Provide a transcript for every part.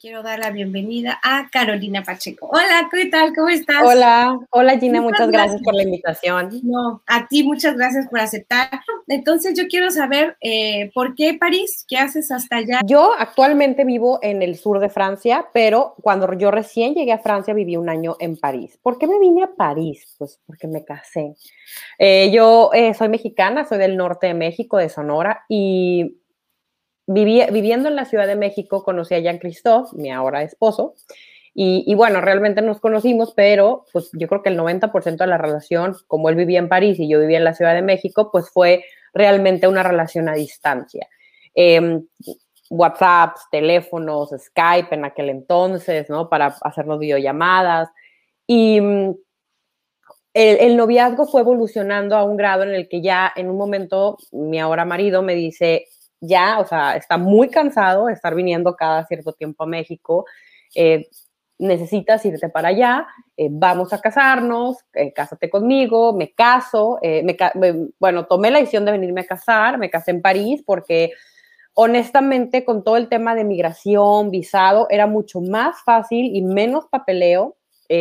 Quiero dar la bienvenida a Carolina Pacheco. Hola, ¿qué tal? ¿Cómo estás? Hola, hola Gina, muchas, gracias. por la invitación. No, a ti muchas gracias por aceptar. Entonces yo quiero saber eh, por qué París, ¿qué haces hasta allá? Yo actualmente vivo en el sur de Francia, pero cuando yo recién llegué a Francia viví un año en París. ¿Por qué me vine a París? Pues porque me casé. Eh, yo eh, soy mexicana, soy del norte de México, de Sonora, y viviendo en la Ciudad de México conocí a Jean-Christophe, mi ahora esposo, y, bueno, realmente nos conocimos, pero pues yo creo que el 90% de la relación, como él vivía en París y yo vivía en la Ciudad de México, pues fue realmente una relación a distancia. Eh, WhatsApps, teléfonos, Skype en aquel entonces, ¿no? Para hacernos videollamadas. Y mm, el, el, noviazgo fue evolucionando a un grado en el que ya en un momento mi ahora marido me dice, ya, o sea, está muy cansado de estar viniendo cada cierto tiempo a México. Eh, necesitas irte para allá, eh, vamos a casarnos, eh, cásate conmigo, me caso, me, bueno, tomé la decisión de venirme a casar, me casé en París porque honestamente con todo el tema de migración, visado, era mucho más fácil y menos papeleo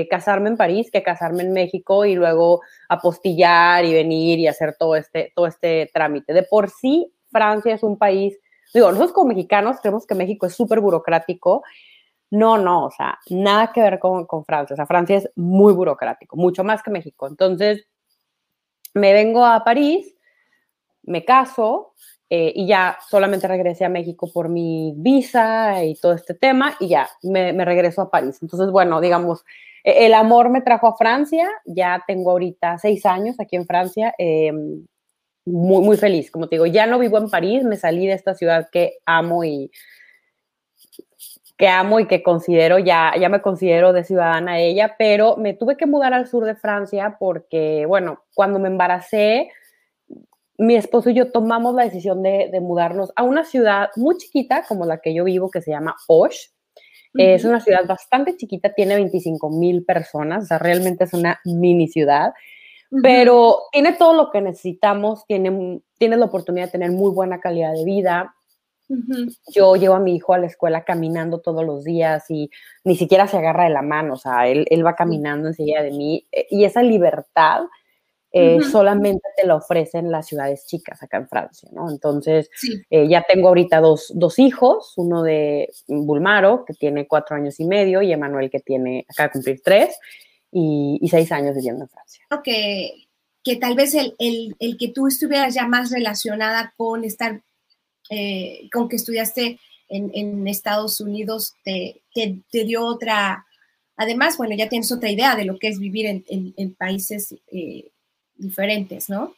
casarme en París que casarme en México y luego apostillar y venir y hacer todo este, todo este trámite. De por sí, Francia es un país, digo, nosotros como mexicanos creemos que México es súper burocrático. No, no, o sea, nada que ver con, con Francia. O sea, Francia es muy burocrático, mucho más que México. Entonces, me vengo a París, me caso eh, y ya solamente regresé a México por mi visa y todo este tema y ya me, regreso a París. Entonces, bueno, digamos, e, el amor me trajo a Francia, ya tengo ahorita seis años aquí en Francia. Eh, muy, muy feliz. Como te digo, ya no vivo en París, me salí de esta ciudad que amo y que amo y que considero, ya, ya me considero de ciudadana ella, pero me tuve que mudar al sur de Francia porque, bueno, cuando me embaracé, mi esposo y yo tomamos la decisión de, de mudarnos a una ciudad muy chiquita como la que yo vivo, que se llama Osh. Es una ciudad bastante chiquita, tiene 25 mil personas, o sea, realmente es una mini ciudad pero tiene todo lo que necesitamos, tiene, tiene la oportunidad de tener muy buena calidad de vida. Yo llevo a mi hijo a la escuela caminando todos los días y ni siquiera se agarra de la mano, o sea, él, él va caminando enseguida de mí eh, y esa libertad eh, solamente te la ofrecen las ciudades chicas acá en Francia, ¿no? Entonces, eh, ya tengo ahorita dos, dos, hijos, uno de Bulmaro, que tiene cuatro años y medio, y Emanuel, que tiene, acaba de cumplir tres, y, seis años viviendo en Francia. Que, que tal vez el, el, el, que tú estuvieras ya más relacionada con estar, eh, con que estudiaste en, en Estados Unidos, te, te, dio otra, además, bueno, ya tienes otra idea de lo que es vivir en, en países eh, diferentes, ¿no?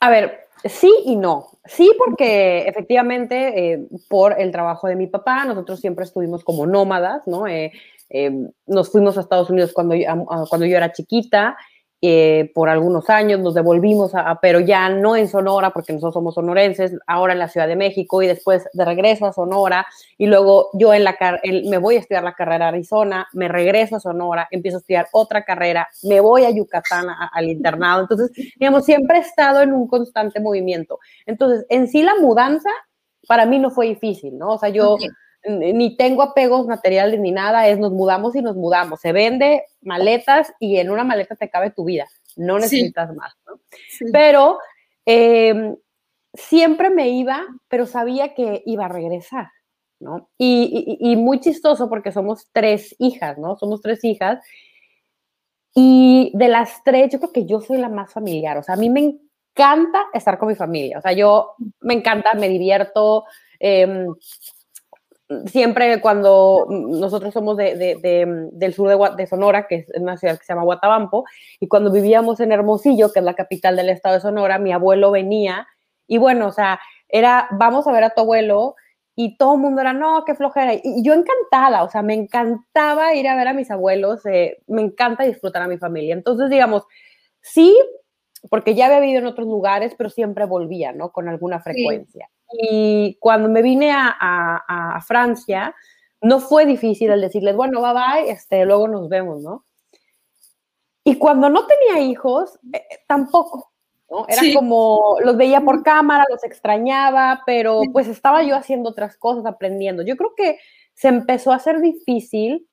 A ver, sí y no. Sí, porque efectivamente, eh, por el trabajo de mi papá, nosotros siempre estuvimos como nómadas, ¿no? Eh, Em, nos fuimos a Estados Unidos cuando, cuando yo era chiquita, eh, por algunos años, nos devolvimos, a, pero ya no en Sonora, porque nosotros somos sonorenses, ahora en la Ciudad de México y después de regreso a Sonora y luego yo en la me voy a estudiar la carrera Arizona, me regreso a Sonora, empiezo a estudiar otra carrera, me voy a Yucatán al internado, entonces, digamos, siempre he estado en un constante movimiento. Entonces, en sí la mudanza para mí no fue difícil, ¿no? O sea, yo ni tengo apegos materiales ni nada, es nos mudamos y nos mudamos. Se vende maletas y en una maleta te cabe tu vida, no necesitas más, ¿no? Pero em, siempre me iba, pero sabía que iba a regresar, ¿no? Y, y, muy chistoso porque somos tres hijas, ¿no? Somos tres hijas. Y de las tres, yo creo que yo soy la más familiar, o sea, a mí me encanta estar con mi familia, o sea, yo me encanta, me divierto. Eh, siempre cuando nosotros somos de, del sur de, Sonora, que es una ciudad que se llama Guatabampo, y cuando vivíamos en Hermosillo, que es la capital del estado de Sonora, mi abuelo venía y bueno, o sea, era, vamos a ver a tu abuelo y todo el mundo era, no, qué flojera. Y, yo encantada, o sea, me encantaba ir a ver a mis abuelos, eh, me encanta disfrutar a mi familia. Entonces, digamos, sí, porque ya había vivido en otros lugares, pero siempre volvía, ¿no? Con alguna frecuencia. Y cuando me vine a, a, Francia, no fue difícil el decirles, bueno, bye bye, este, luego nos vemos, ¿no? Y cuando no tenía hijos, eh, tampoco, ¿no? Era como, los veía por cámara, los extrañaba, pero pues estaba yo haciendo otras cosas, aprendiendo. Yo creo que se empezó a hacer difícil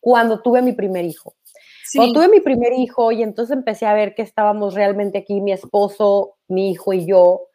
cuando tuve mi primer hijo. Cuando tuve mi primer hijo y entonces empecé a ver que estábamos realmente aquí, mi esposo, mi hijo y yo,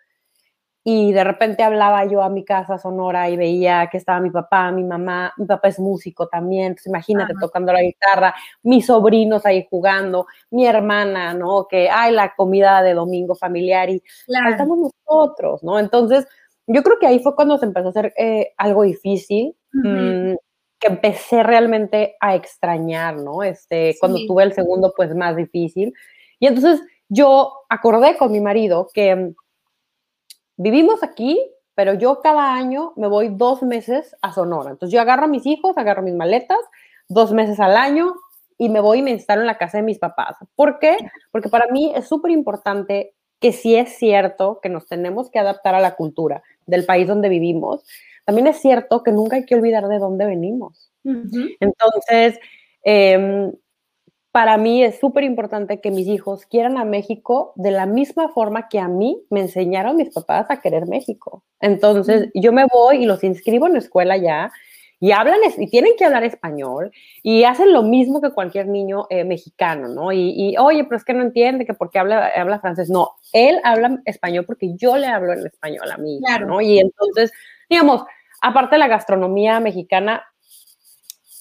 y de repente hablaba yo a mi casa sonora y veía que estaba mi papá, mi mamá, mi papá es músico también, entonces imagínate tocando la guitarra, mis sobrinos ahí jugando, mi hermana, ¿no? Que hay la comida de domingo familiar y faltamos nosotros, ¿no? Entonces, yo creo que ahí fue cuando se empezó a hacer eh, algo difícil, mm, que empecé realmente a extrañar, ¿no? Este, cuando tuve el segundo, pues más difícil. Y entonces yo acordé con mi marido que vivimos aquí, pero yo cada año me voy dos meses a Sonora. Entonces yo agarro a mis hijos, agarro mis maletas, dos meses al año y me voy y me instalo en la casa de mis papás. ¿Por qué? Porque para mí es súper importante que si es cierto que nos tenemos que adaptar a la cultura del país donde vivimos, también es cierto que nunca hay que olvidar de dónde venimos. Entonces, eh, para mí es súper importante que mis hijos quieran a México de la misma forma que a mí me enseñaron mis papás a querer México. Entonces, yo me voy y los inscribo en la escuela ya y hablan y tienen que hablar español y hacen lo mismo que cualquier niño eh, mexicano, ¿no? Y, oye, pero es que no entiende que por qué habla, habla francés. No, él habla español porque yo le hablo en español a mí, claro. ¿no? Y entonces, digamos, aparte la gastronomía mexicana,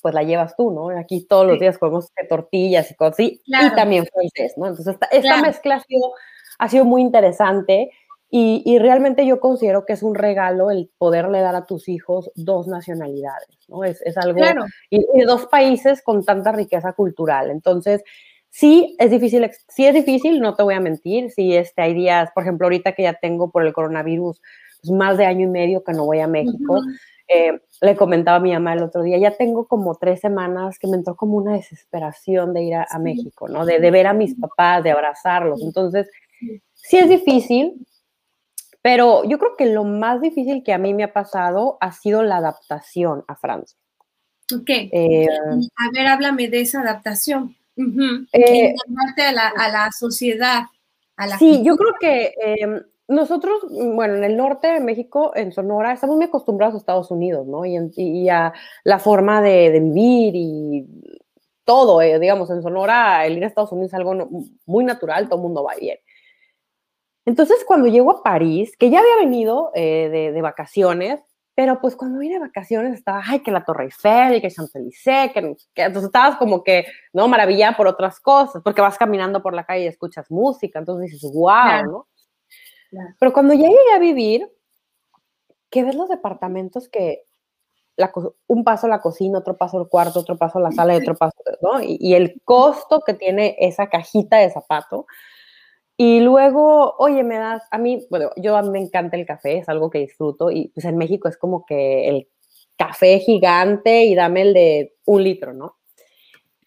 pues la llevas tú, ¿no? Aquí todos los días comemos tortillas y cosas así, y también francés, ¿no? Entonces, esta, mezcla ha sido, muy interesante y, realmente yo considero que es un regalo el poderle dar a tus hijos dos nacionalidades, ¿no? Es, algo, y, dos países con tanta riqueza cultural. Entonces, sí es difícil, sí es difícil, no te voy a mentir, sí este, hay días, por ejemplo, ahorita que ya tengo por el coronavirus más de año y medio que no voy a México, eh, le comentaba a mi mamá el otro día, ya tengo como tres semanas que me entró como una desesperación de ir a, México, ¿no? De, ver a mis papás, de abrazarlos. Entonces, sí es difícil, pero yo creo que lo más difícil que a mí me ha pasado ha sido la adaptación a Francia. Ok. Eh, a ver, háblame de esa adaptación. Eh, a, la, a la sociedad. A la sí, yo creo que em, nosotros, mm, bueno, en el norte de México, en Sonora, estamos muy acostumbrados a Estados Unidos, ¿no? Y, a la forma de, vivir y todo, eh, digamos, en Sonora, el ir a Estados Unidos es algo muy natural, todo el mundo va bien. Entonces, cuando llego a París, que ya había venido eh, de, vacaciones, pero pues cuando vine de vacaciones estaba, ay, que la Torre Eiffel, que Champs-Élysées, que, que, entonces estabas como que, no, maravillada por otras cosas, porque vas caminando por la calle y escuchas música, entonces dices, wow, ¿no? Pero cuando ya llegué a vivir, que ves los departamentos que un paso la cocina, otro paso al cuarto, otro paso la sala y otro paso, ¿no? Y, el costo que tiene esa cajita de zapato. Y luego, oye, me das, a mí, bueno, yo a mí me encanta el café, es algo que disfruto y pues en México es como que el café gigante y dame el de un litro, ¿no?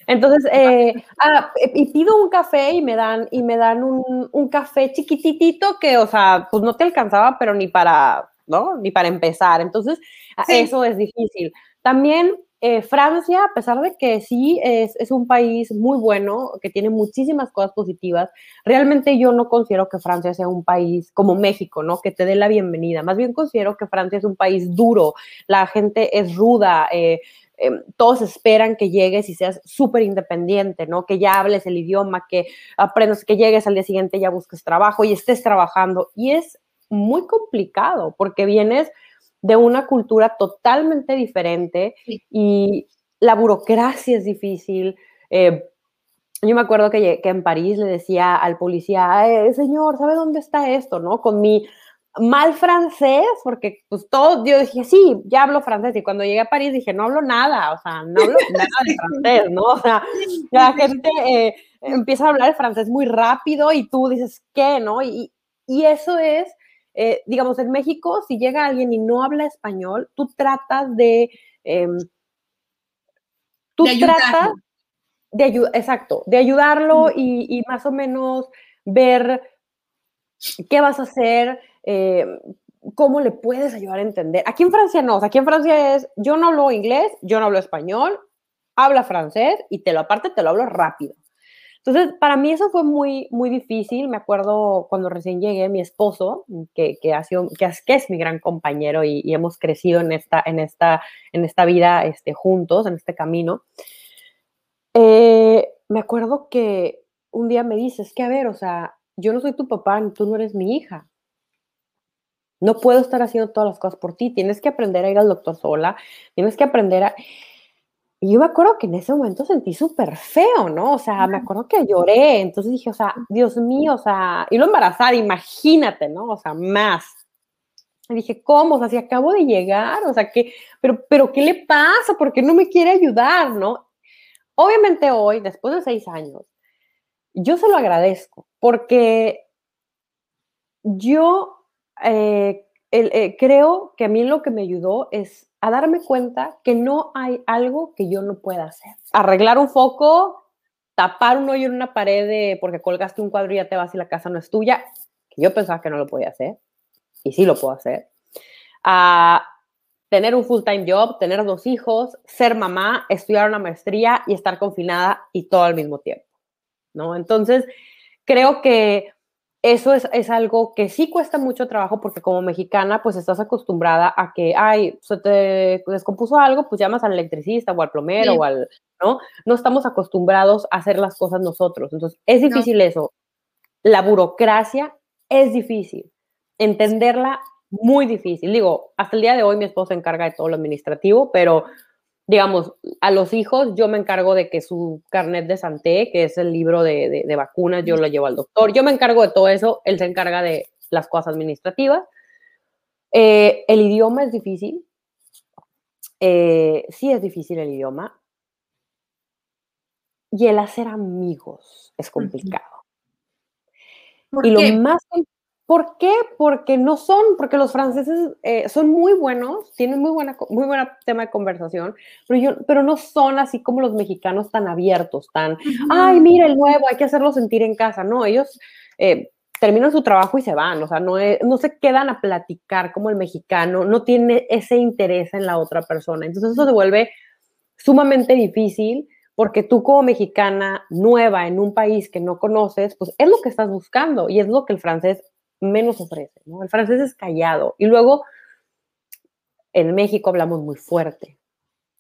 Entonces, eh, ah, y pido un café y me dan, y me dan un, un, café chiquititito que, o sea, pues no te alcanzaba, pero ni para, ¿no? Ni para empezar. Entonces, eso es difícil. También eh, Francia, a pesar de que sí es, un país muy bueno, que tiene muchísimas cosas positivas, realmente yo no considero que Francia sea un país como México, ¿no? Que te dé la bienvenida. Más bien considero que Francia es un país duro, la gente es ruda, eh, Em, todos esperan que llegues y seas súper independiente, ¿no? Que ya hables el idioma, que aprendas, que llegues al día siguiente, ya busques trabajo y estés trabajando. Y es muy complicado porque vienes de una cultura totalmente diferente y la burocracia es difícil. Eh, yo me acuerdo que, que, en París le decía al policía, eh, señor, ¿sabe dónde está esto? ¿No? Con mi mal francés, porque pues todo, yo dije, sí, ya hablo francés, y cuando llegué a París dije, no hablo nada, o sea, no hablo nada de francés, ¿no? O sea, la gente eh, empieza a hablar el francés muy rápido y tú dices, ¿qué, no? Y, y eso es, eh, digamos, en México, si llega alguien y no habla español, tú tratas de... Em, tú tratas de ayudar, exacto, de ayudarlo y, y más o menos ver qué vas a hacer, eh, cómo le puedes ayudar a entender. Aquí en Francia no, aquí en Francia es, yo no hablo inglés, yo no hablo español, habla francés y te lo aparte te lo hablo rápido. Entonces, para mí eso fue muy, muy difícil. Me acuerdo cuando recién llegué, mi esposo, que, que, ha sido, que, es, es mi gran compañero y, y, hemos crecido en esta, en esta, en esta vida este, juntos, en este camino. Eh, me acuerdo que un día me dices que, a ver, o sea, yo no soy tu papá, tú no eres mi hija. No puedo estar haciendo todas las cosas por ti. Tienes que aprender a ir al doctor sola. Tienes que aprender a... Y yo me acuerdo que en ese momento sentí súper feo, ¿no? O sea, me acuerdo que lloré. Entonces dije, o sea, Dios mío, o sea, y lo embarazada, imagínate, ¿no? O sea, más. Y dije, ¿cómo? O sea, si acabo de llegar, o sea, ¿qué? Pero, pero, ¿qué le pasa? ¿Por qué no me quiere ayudar, no? Obviamente hoy, después de seis años, yo se lo agradezco porque yo eh, eh, creo que a mí lo que me ayudó es a darme cuenta que no hay algo que yo no pueda hacer. Arreglar un foco, tapar un hoyo en una pared porque colgaste un cuadro y ya te vas y la casa no es tuya, que yo pensaba que no lo podía hacer, y sí lo puedo hacer. A tener un full-time job, tener dos hijos, ser mamá, estudiar una maestría y estar confinada y todo al mismo tiempo, ¿no? Entonces, creo que eso es, algo que sí cuesta mucho trabajo porque como mexicana pues estás acostumbrada a que, ay, se te descompuso algo, pues llamas al electricista o al plomero o al, ¿no? No estamos acostumbrados a hacer las cosas nosotros. Entonces, es difícil eso. La burocracia es difícil. Entenderla, muy difícil. Digo, hasta el día de hoy mi esposo se encarga de todo lo administrativo, pero digamos, a los hijos yo me encargo de que su carnet de Santé, que es el libro de, vacunas, yo lo llevo al doctor. Yo me encargo de todo eso, él se encarga de las cosas administrativas. Eh, el idioma es difícil. Eh, sí es difícil el idioma. Y el hacer amigos es complicado. y lo más ¿Por qué? Porque no son, porque los franceses eh, son muy buenos, tienen muy buena, muy buena tema de conversación, pero, yo, pero no son así como los mexicanos tan abiertos, tan, ay, mira el nuevo, hay que hacerlo sentir en casa. No, ellos eh, terminan su trabajo y se van, o sea, no, no se quedan a platicar como el mexicano, no tiene ese interés en la otra persona. Entonces eso se vuelve sumamente difícil porque tú como mexicana nueva en un país que no conoces, pues es lo que estás buscando y es lo que el francés menos ofrece, ¿no? El francés es callado. Y luego, en México hablamos muy fuerte.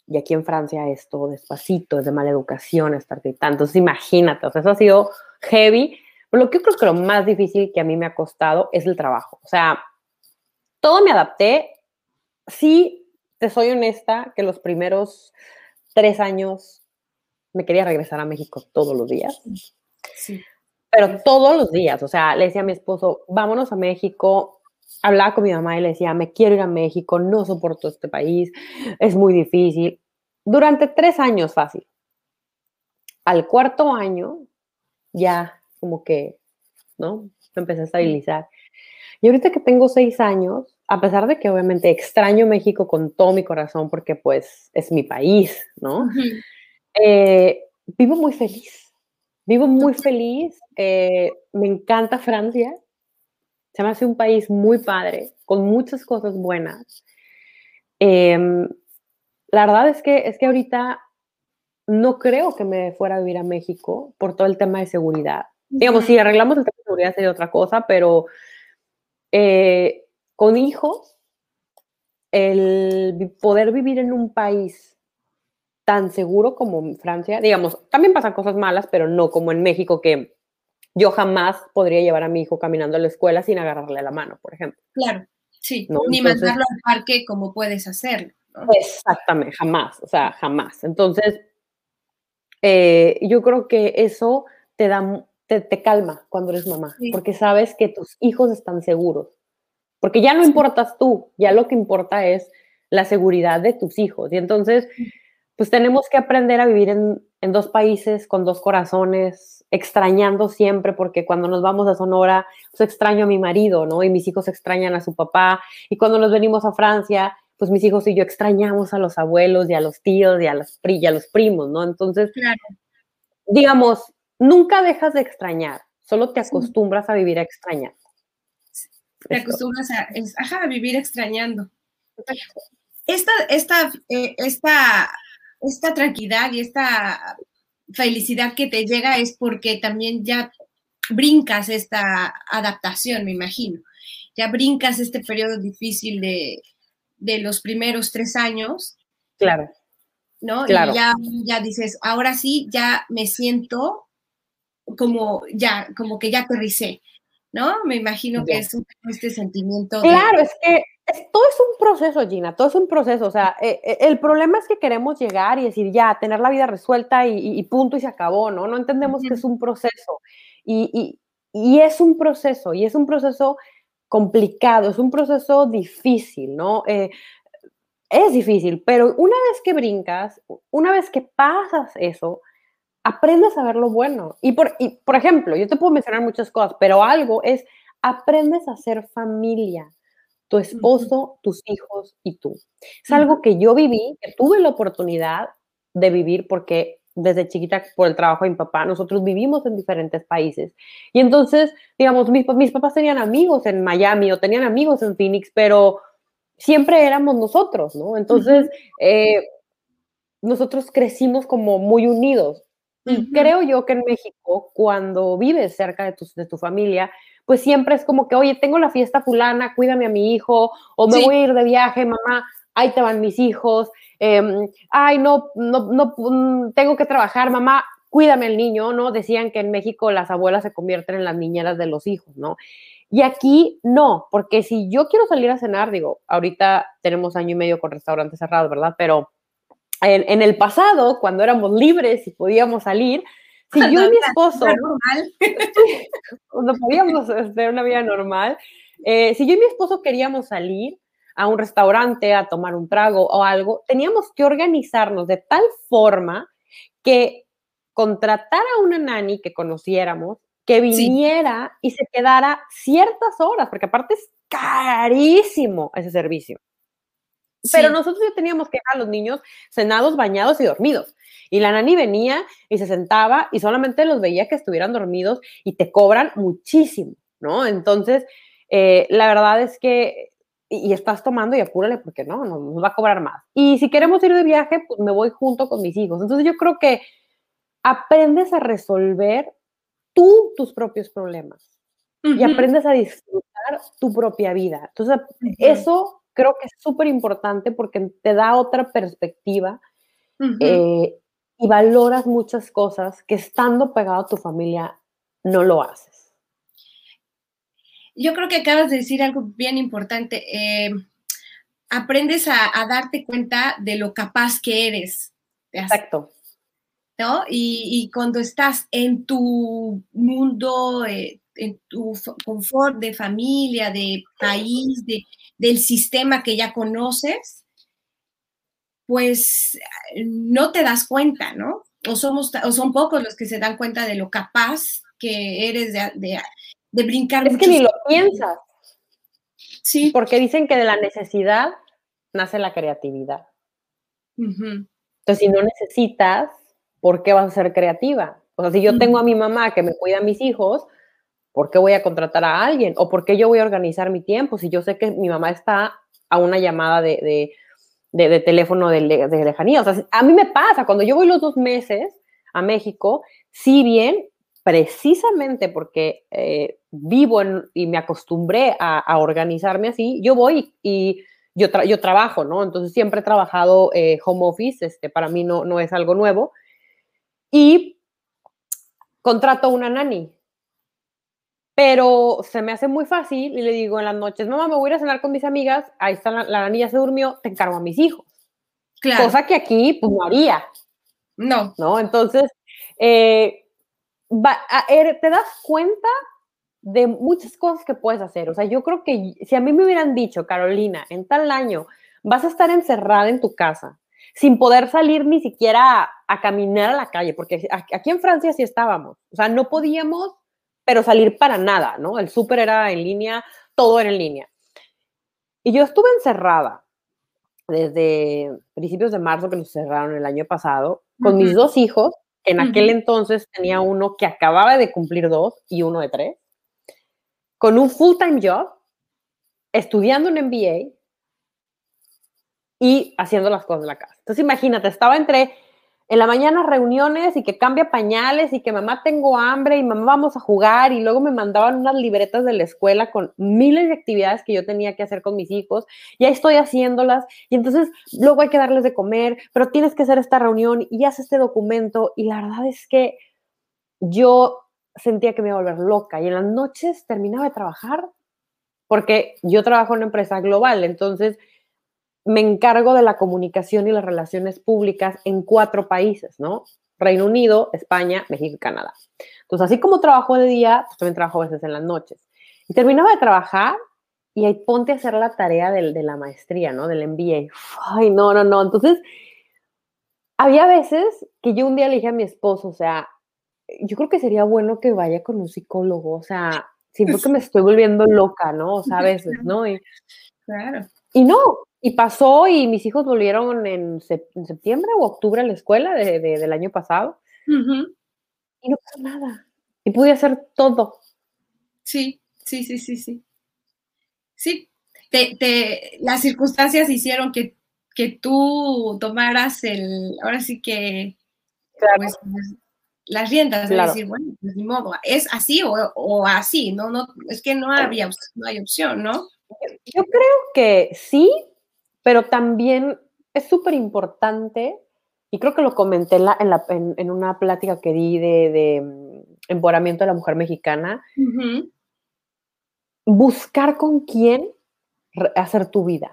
Y aquí en Francia es todo despacito, es de mala educación estar gritando. Entonces, imagínate, o sea, eso ha sido heavy. Pero lo que yo creo que lo más difícil que a mí me ha costado es el trabajo. O sea, todo me adapté. Sí, te soy honesta, que los primeros tres años me quería regresar a México todos los días. Sí pero todos los días, o sea, le decía a mi esposo, vámonos a México, hablaba con mi mamá y le decía, me quiero ir a México, no soporto este país, es muy difícil. Durante tres años fácil. Al cuarto año, ya como que, ¿no? Me empecé a estabilizar. Y ahorita que tengo seis años, a pesar de que obviamente extraño México con todo mi corazón porque pues es mi país, ¿no? Eh, vivo muy feliz Vivo muy feliz, eh, me encanta Francia, se me hace un país muy padre, con muchas cosas buenas. Em, la verdad es que, es que ahorita no creo que me fuera a vivir a México por todo el tema de seguridad. Digamos, si arreglamos el tema de seguridad sería otra cosa, pero eh, con hijos, el poder vivir en un país tan seguro como en Francia. Digamos, también pasan cosas malas, pero no como en México, que yo jamás podría llevar a mi hijo caminando a la escuela sin agarrarle la mano, por ejemplo. Claro, sí. Ni mandarlo al parque como puedes hacerlo. Exactamente, jamás, o sea, jamás. Entonces, eh, yo creo que eso te da, te, calma cuando eres mamá, porque sabes que tus hijos están seguros. Porque ya no importas tú, ya lo que importa es la seguridad de tus hijos. Y entonces, pues tenemos que aprender a vivir en, dos países con dos corazones, extrañando siempre, porque cuando nos vamos a Sonora, pues extraño a mi marido, ¿no? Y mis hijos extrañan a su papá. Y cuando nos venimos a Francia, pues mis hijos y yo extrañamos a los abuelos y a los tíos y a los, y a los primos, ¿no? Entonces, digamos, nunca dejas de extrañar, solo te acostumbras a vivir a extrañar. Te acostumbras a, a vivir extrañando. Esta, esta, eh, esta esta tranquilidad y esta felicidad que te llega es porque también ya brincas esta adaptación, me imagino. Ya brincas este periodo difícil de, los primeros tres años. Claro. ¿No? Y ya, ya dices, ahora sí, ya me siento como ya, como que ya aterricé, ¿no? Me imagino que es este sentimiento. Claro, es que todo es un proceso, Gina, todo es un proceso. O sea, eh, eh, el problema es que queremos llegar y decir, ya, tener la vida resuelta y, punto y se acabó, ¿no? No entendemos que es un proceso. Y, es un proceso, y es un proceso complicado, es un proceso difícil, ¿no? Eh, es difícil, pero una vez que brincas, una vez que pasas eso, aprendes a ver lo bueno. Y por, y por ejemplo, yo te puedo mencionar muchas cosas, pero algo es, aprendes a ser familia tu esposo, tus hijos y tú. Es algo que yo viví, que tuve la oportunidad de vivir porque desde chiquita por el trabajo de mi papá, nosotros vivimos en diferentes países. Y entonces, digamos, mis, mis papás tenían amigos en Miami o tenían amigos en Phoenix, pero siempre éramos nosotros, ¿no? Entonces, eh, nosotros crecimos como muy unidos. Y creo yo que en México, cuando vives cerca de tu, de tu familia, pues siempre es como que, oye, tengo la fiesta fulana, cuídame a mi hijo, o me voy a ir de viaje, mamá, ahí te van mis hijos, em, ay, no, no, no, mm, tengo que trabajar, mamá, cuídame al niño, ¿no? Decían que en México las abuelas se convierten en las niñeras de los hijos, ¿no? Y aquí no, porque si yo quiero salir a cenar, digo, ahorita tenemos año y medio con restaurantes cerrados, ¿verdad? Pero en, en el pasado, cuando éramos libres y podíamos salir, si yo y mi esposo, cuando podíamos tener una vida normal, eh, si yo y mi esposo queríamos salir a un restaurante a tomar un trago o algo, teníamos que organizarnos de tal forma que contratar a una nani que conociéramos, que viniera y se quedara ciertas horas, porque aparte es carísimo ese servicio. Pero nosotros ya teníamos que dejar a los niños cenados, bañados y dormidos. Y la nani venía y se sentaba y solamente los veía que estuvieran dormidos y te cobran muchísimo, ¿no? Entonces, eh, la verdad es que, y, estás tomando y apúrale porque no, no nos va a cobrar más. Y si queremos ir de viaje, pues me voy junto con mis hijos. Entonces yo creo que aprendes a resolver tú tus propios problemas y aprendes a disfrutar tu propia vida. Entonces, eso creo que es súper importante porque te da otra perspectiva y valoras muchas cosas que estando pegado a tu familia no lo haces. Yo creo que acabas de decir algo bien importante. Eh, aprendes a, darte cuenta de lo capaz que eres. Exacto. ¿No? Y, cuando estás en tu mundo, eh, en tu confort de familia, de país, de, del sistema que ya conoces, pues no te das cuenta, ¿no? O, somos, o son pocos los que se dan cuenta de lo capaz que eres de, de, brincar. Es que ni lo piensas. Sí. Porque dicen que de la necesidad nace la creatividad. Entonces, si no necesitas, ¿por qué vas a ser creativa? O sea, si yo tengo a mi mamá que me cuida a mis hijos, ¿por qué voy a contratar a alguien? ¿O por qué yo voy a organizar mi tiempo si yo sé que mi mamá está a una llamada de de, teléfono de, lejanía. O sea, a mí me pasa, cuando yo voy los dos meses a México, si bien precisamente porque eh, vivo y me acostumbré a, organizarme así, yo voy y yo, yo trabajo, ¿no? Entonces siempre he trabajado eh, home office, este, para mí no, no es algo nuevo. Y contrato una nani, pero se me hace muy fácil y le digo en las noches, mamá, me voy a ir a cenar con mis amigas, ahí está la, la niña se durmió, te encargo a mis hijos. Claro. Cosa que aquí, pues no haría. No. ¿No? Entonces, eh, er, te das cuenta de muchas cosas que puedes hacer. O sea, yo creo que si a mí me hubieran dicho, Carolina, en tal año vas a estar encerrada en tu casa, sin poder salir ni siquiera a, a caminar a la calle, porque aquí en Francia sí estábamos. O sea, no podíamos pero salir para nada, ¿no? El súper era en línea, todo era en línea. Y yo estuve encerrada desde principios de marzo que nos cerraron el año pasado, con mis dos hijos, en aquel entonces tenía uno que acababa de cumplir dos y uno de tres, con un full-time job, estudiando un MBA y haciendo las cosas de la casa. Entonces imagínate, estaba entre en la mañana reuniones y que cambia pañales y que mamá tengo hambre y mamá vamos a jugar y luego me mandaban unas libretas de la escuela con miles de actividades que yo tenía que hacer con mis hijos y ahí estoy haciéndolas y entonces luego hay que darles de comer, pero tienes que hacer esta reunión y haces este documento y la verdad es que yo sentía que me iba a volver loca y en las noches terminaba de trabajar porque yo trabajo en una empresa global, entonces me encargo de la comunicación y las relaciones públicas en cuatro países, ¿no? Reino Unido, España, México y Canadá. Entonces, así como trabajo de día, pues también trabajo a veces en las noches. Y terminaba de trabajar y ahí ponte a hacer la tarea de, de la maestría, ¿no? Del MBA. Ay, no, no, no. Entonces, había veces que yo un día le dije a mi esposo, o sea, yo creo que sería bueno que vaya con un psicólogo, o sea, siento que me estoy volviendo loca, ¿no? O sea, a veces, ¿no? Y, Claro. y no, y pasó y mis hijos volvieron en, sep- en septiembre o octubre a la escuela de- de- del año pasado y no pasó nada. Y pude hacer todo. Sí, sí, sí, sí, sí. Sí, te, te- las circunstancias hicieron que, que tú tomaras el, ahora sí que, pues, las riendas, de Claro. decir, bueno, pues ni modo, es así o, o así, no, no, es que no había, no hay opción, ¿no? Yo creo que sí, pero también es súper importante, y creo que lo comenté en, la- en la- en- en una plática que di de, de, mm, empoderamiento de la mujer mexicana, buscar con quién hacer tu vida.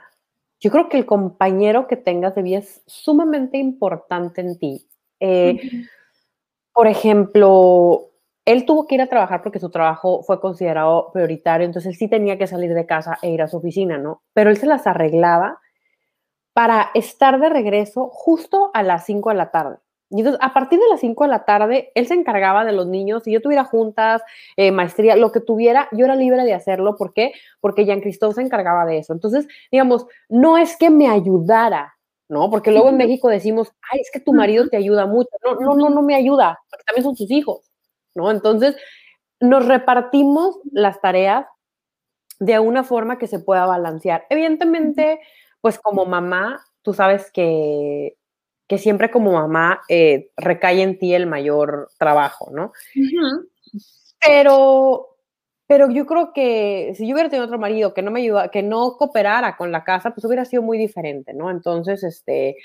Yo creo que el compañero que tengas de vida es sumamente importante en ti. Eh, por ejemplo, él tuvo que ir a trabajar porque su trabajo fue considerado prioritario, entonces él sí tenía que salir de casa e ir a su oficina, ¿no? Pero él se las arreglaba para estar de regreso justo a las 5 de la tarde. Y entonces, a partir de las 5 de la tarde, él se encargaba de los niños. Si yo tuviera juntas, eh, maestría, lo que tuviera, yo era libre de hacerlo. ¿Por qué? Porque Jean Christophe se encargaba de eso. Entonces, digamos, no es que me ayudara, ¿no? Porque luego en. México decimos, ay, es que tu marido te ayuda mucho. No, no, no, no me ayuda, porque también son sus hijos, ¿no? Entonces, nos repartimos las tareas de una forma que se pueda balancear. Evidentemente, pues como mamá, tú sabes que, que siempre como mamá eh, recae en ti el mayor trabajo, ¿no? Pero, pero yo creo que si yo hubiera tenido otro marido que no me ayuda, que no cooperara con la casa, pues hubiera sido muy diferente, ¿no? Entonces, este,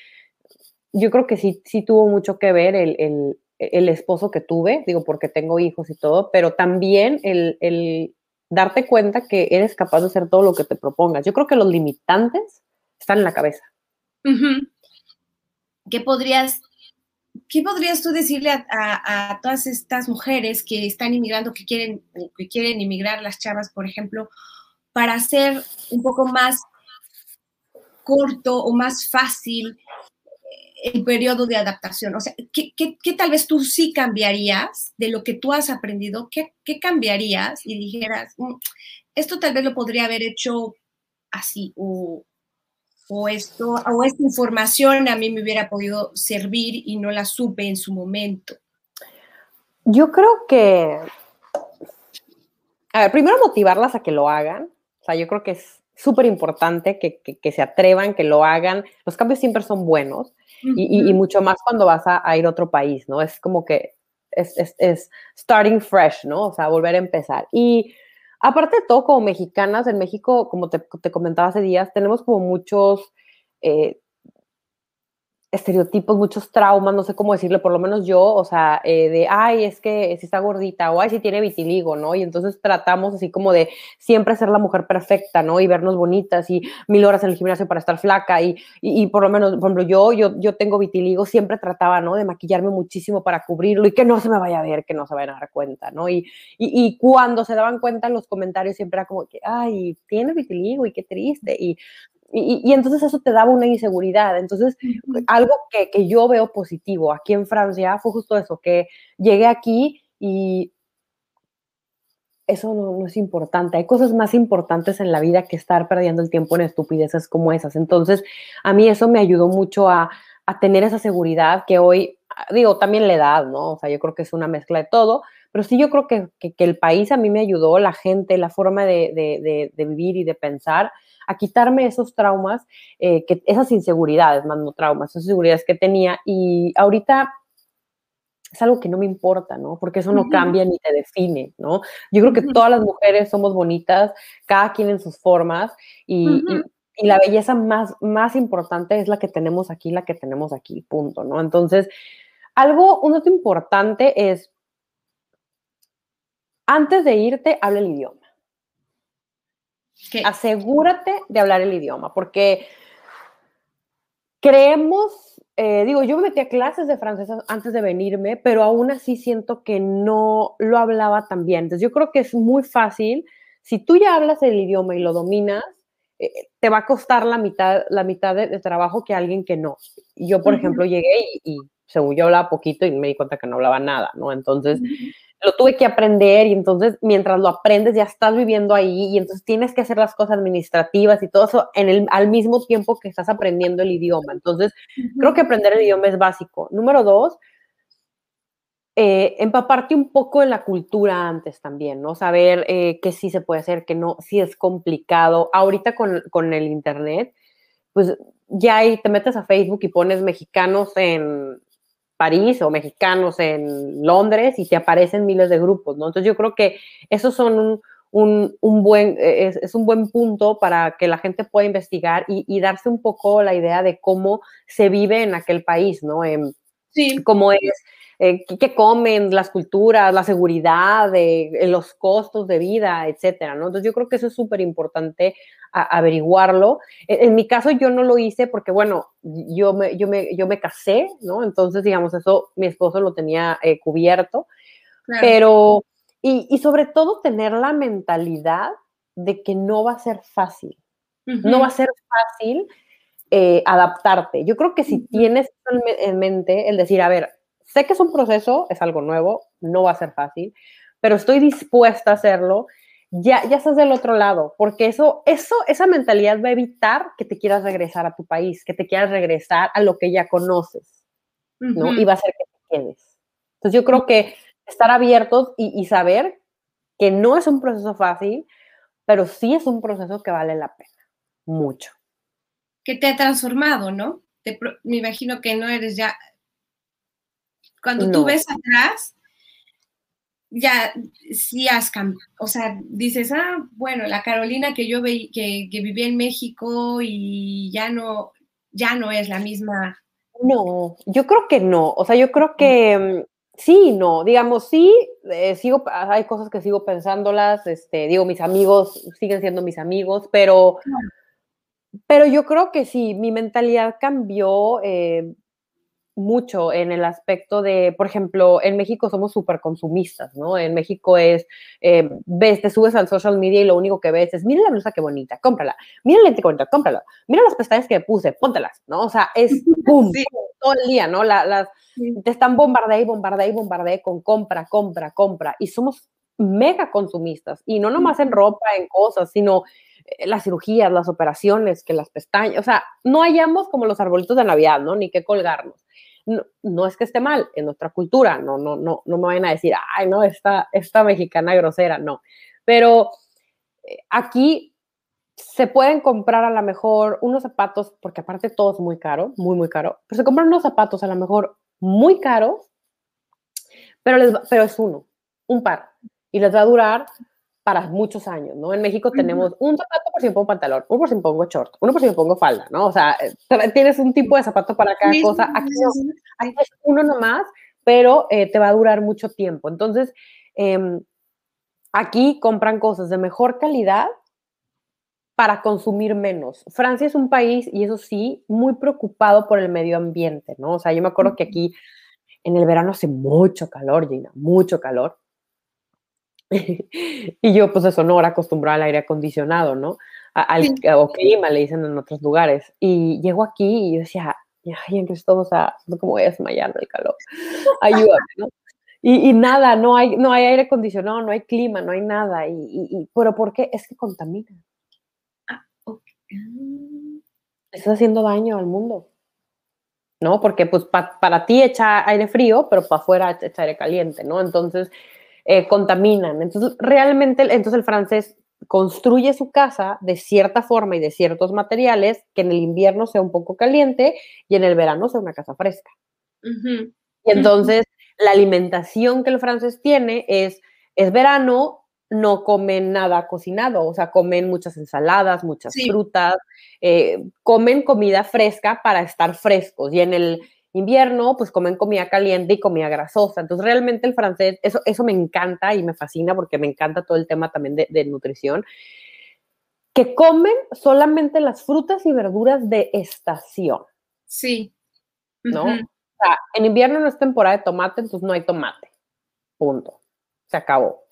yo creo que sí, sí tuvo mucho que ver el, el, el esposo que tuve, digo, porque tengo hijos y todo, pero también el, el darte cuenta que eres capaz de hacer todo lo que te propongas. Yo creo que los limitantes están en la cabeza. ¿Qué podrías, qué podrías tú decirle a, todas estas mujeres que están inmigrando, que quieren, que quieren inmigrar, las chavas, por ejemplo, para hacer un poco más corto o más fácil eh, el periodo de adaptación? O sea, ¿qué, qué- qué tal vez tú sí cambiarías de lo que tú has aprendido? ¿Qué, qué cambiarías y dijeras, "Mm, esto tal vez lo podría haber hecho así o, o esto o esta información a mí me hubiera podido servir y no la supe en su momento. Yo creo que, a ver, primero motivarlas a que lo hagan. O sea, yo creo que es súper importante que, que, que, se atrevan, que lo hagan. Los cambios siempre son buenos y, y, y mucho más cuando vas a, a, ir a otro país, ¿no? Es como que es, es, es, starting fresh, ¿no? O sea, volver a empezar. Y aparte de todo, como mexicanas, en México, como te, comentaba hace días, tenemos como muchos... Eh, estereotipos, muchos traumas, no sé cómo decirle, por lo menos yo, o sea, eh, de, ay, es que si está gordita, o ay, si tiene vitiligo, ¿no? Y entonces tratamos así como de siempre ser la mujer perfecta, ¿no? Y vernos bonitas y mil horas en el gimnasio para estar flaca y, y, por lo menos, por ejemplo, yo, yo, yo tengo vitiligo, siempre trataba, ¿no? De maquillarme muchísimo para cubrirlo y que no se me vaya a ver, que no se vayan a dar cuenta, ¿no? Y, y, cuando se daban cuenta en los comentarios siempre era como que, ay, tienes vitiligo y qué triste, y y, y, entonces eso te daba una inseguridad. Entonces, algo que, que, yo veo positivo aquí en Francia fue justo eso, que llegué aquí y eso no, no, es importante. Hay cosas más importantes en la vida que estar perdiendo el tiempo en estupideces como esas. Entonces, a mí eso me ayudó mucho a, a tener esa seguridad que hoy, digo, también la edad, ¿no? O sea, yo creo que es una mezcla de todo, pero sí yo creo que, el país a mí me ayudó, la gente, la forma de, vivir y de pensar, a quitarme esos traumas, eh, que, esas inseguridades, más no traumas, esas inseguridades que tenía. Y ahorita es algo que no me importa, ¿no? Porque eso no cambia ni te define, ¿no? Yo creo que todas las mujeres somos bonitas, cada quien en sus formas, y, la belleza más, más importante es la que tenemos aquí, la que tenemos aquí, punto, ¿no? Entonces, algo, un dato importante es, antes de irte, habla el idioma. Asegúrate de hablar el idioma, porque creemos, eh, digo, yo me metí a clases de francés antes de venirme, pero aún así siento que no lo hablaba tan bien. Entonces yo creo que es muy fácil, si tú ya hablas el idioma y lo dominas, eh, te va a costar la mitad, la mitad de, trabajo que alguien que no. Yo, por ejemplo, llegué y, según yo hablaba poquito y me di cuenta que no hablaba nada, ¿no? Entonces, lo tuve que aprender y entonces mientras lo aprendes ya estás viviendo ahí y entonces tienes que hacer las cosas administrativas y todo eso en el, al mismo tiempo que estás aprendiendo el idioma. Entonces, creo que aprender el idioma es básico. Número dos, eh, empaparte un poco en la cultura antes también, ¿no? Saber eh, que sí se puede hacer, que no, si es complicado. Ahorita con, con el Internet, pues ya ahí te metes a Facebook y pones mexicanos en, París o mexicanos en Londres y te aparecen miles de grupos, ¿no? Entonces yo creo que esos son un, buen, es, un buen punto para que la gente pueda investigar y, darse un poco la idea de cómo se vive en aquel país, ¿no? Em, sí. Cómo es, eh, qué comen, las culturas, la seguridad, de, los costos de vida, etcétera, ¿no? Entonces yo creo que eso es súper importante averiguarlo. E, en, mi caso yo no lo hice porque, bueno, yo me, yo me, yo me casé, ¿no? Entonces, digamos, eso mi esposo lo tenía eh, cubierto, pero, y, y, sobre todo tener la mentalidad de que no va a ser fácil, no va a ser fácil eh, adaptarte. Yo creo que si tienes en mente el decir, a ver, sé que es un proceso, es algo nuevo, no va a ser fácil, pero estoy dispuesta a hacerlo ya, ya estás del otro lado, porque eso, eso, esa mentalidad va a evitar que te quieras regresar a tu país, que te quieras regresar a lo que ya conoces, ¿no? Y va a hacer que te quedes. Entonces yo creo que estar abiertos y, saber que no es un proceso fácil, pero sí es un proceso que vale la pena, mucho. Que te ha transformado, ¿no? me imagino que no eres ya... Cuando tú ves atrás, ya sí has cambiado, o sea, dices, ah, bueno, la Carolina que yo veí, que, que vivía en México y ya no, ya no es la misma. No, yo creo que no, o sea, yo creo que mm, sí, no, digamos, sí, eh, sigo, hay cosas que sigo pensándolas, este, digo, mis amigos siguen siendo mis amigos, pero, pero yo creo que sí, mi mentalidad cambió, eh, mucho en el aspecto de, por ejemplo, en México somos súper consumistas, ¿no? En México es, eh, ves, te subes al social media y lo único que ves es, mira la blusa qué bonita, cómprala, mira el lente bonita, cómprala, mira las pestañas que puse, póntelas, ¿no? O sea, es pum, todo el día, ¿no? las, Te están bombardeando y bombardeando y bombardeando con compra, compra, compra, y somos mega consumistas, y no nomás en ropa, en cosas, sino eh, las cirugías, las operaciones, que las pestañas, o sea, no hallamos como los arbolitos de Navidad, ¿no? Ni qué colgarnos no, es que esté mal en nuestra cultura, no, no, no, no me vayan a decir, ay, no, esta, esta mexicana grosera, no. Pero eh, aquí se pueden comprar a lo mejor unos zapatos, porque aparte todo es muy caro, muy, muy caro, pero se compran unos zapatos a lo mejor muy caros, pero, les pero es uno, un par, y les va a durar para muchos años, ¿no? En México tenemos un zapato por si me pongo pantalón, uno por si me pongo short, uno por si me pongo falda, ¿no? O sea, tienes un tipo de zapato para cada cosa. Aquí, es uno nomás, pero eh, te va a durar mucho tiempo. Entonces, em, aquí compran cosas de mejor calidad para consumir menos. Francia es un país, y eso sí, muy preocupado por el medio ambiente, ¿no? O sea, yo me acuerdo que aquí en el verano hace mucho calor, Gina, mucho calor. y yo, pues de Sonora, acostumbrada al aire acondicionado, ¿no? al, O clima, le dicen en otros lugares. Y llego aquí y yo decía, ay, en Cristo, o sea, como voy a desmayar del calor. Ayúdame, ¿no? Y, nada, no hay, no hay aire acondicionado, no hay clima, no hay nada. Y, y, ¿Pero por qué? Es que contamina. Ah, Estás haciendo daño al mundo. ¿No? Porque pues para ti echa aire frío, pero para afuera echa aire caliente, ¿no? Entonces, eh, contaminan. Entonces, realmente, entonces el francés construye su casa de cierta forma y de ciertos materiales que en el invierno sea un poco caliente y en el verano sea una casa fresca. Y entonces, la alimentación que el francés tiene es, es verano, no comen nada cocinado, o sea, comen muchas ensaladas, muchas frutas, eh, comen comida fresca para estar frescos y en el invierno pues comen comida caliente y comida grasosa. Entonces realmente el francés, eso, eso me encanta y me fascina porque me encanta todo el tema también de, nutrición, que comen solamente las frutas y verduras de estación. Sí. ¿No? O sea, en invierno no es temporada de tomate, entonces no hay tomate. Punto. Se acabó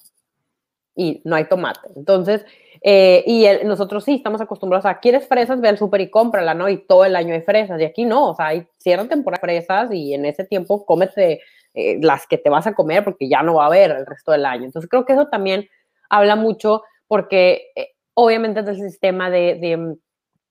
y no hay tomate. Entonces, eh, y nosotros sí estamos acostumbrados a, ¿quieres fresas? Ve al súper y cómprala, ¿no? Y todo el año hay fresas. Y aquí no, o sea, hay cierta temporada de fresas y en ese tiempo cómete eh, las que te vas a comer porque ya no va a haber el resto del año. Entonces, creo que eso también habla mucho porque eh, obviamente el sistema de,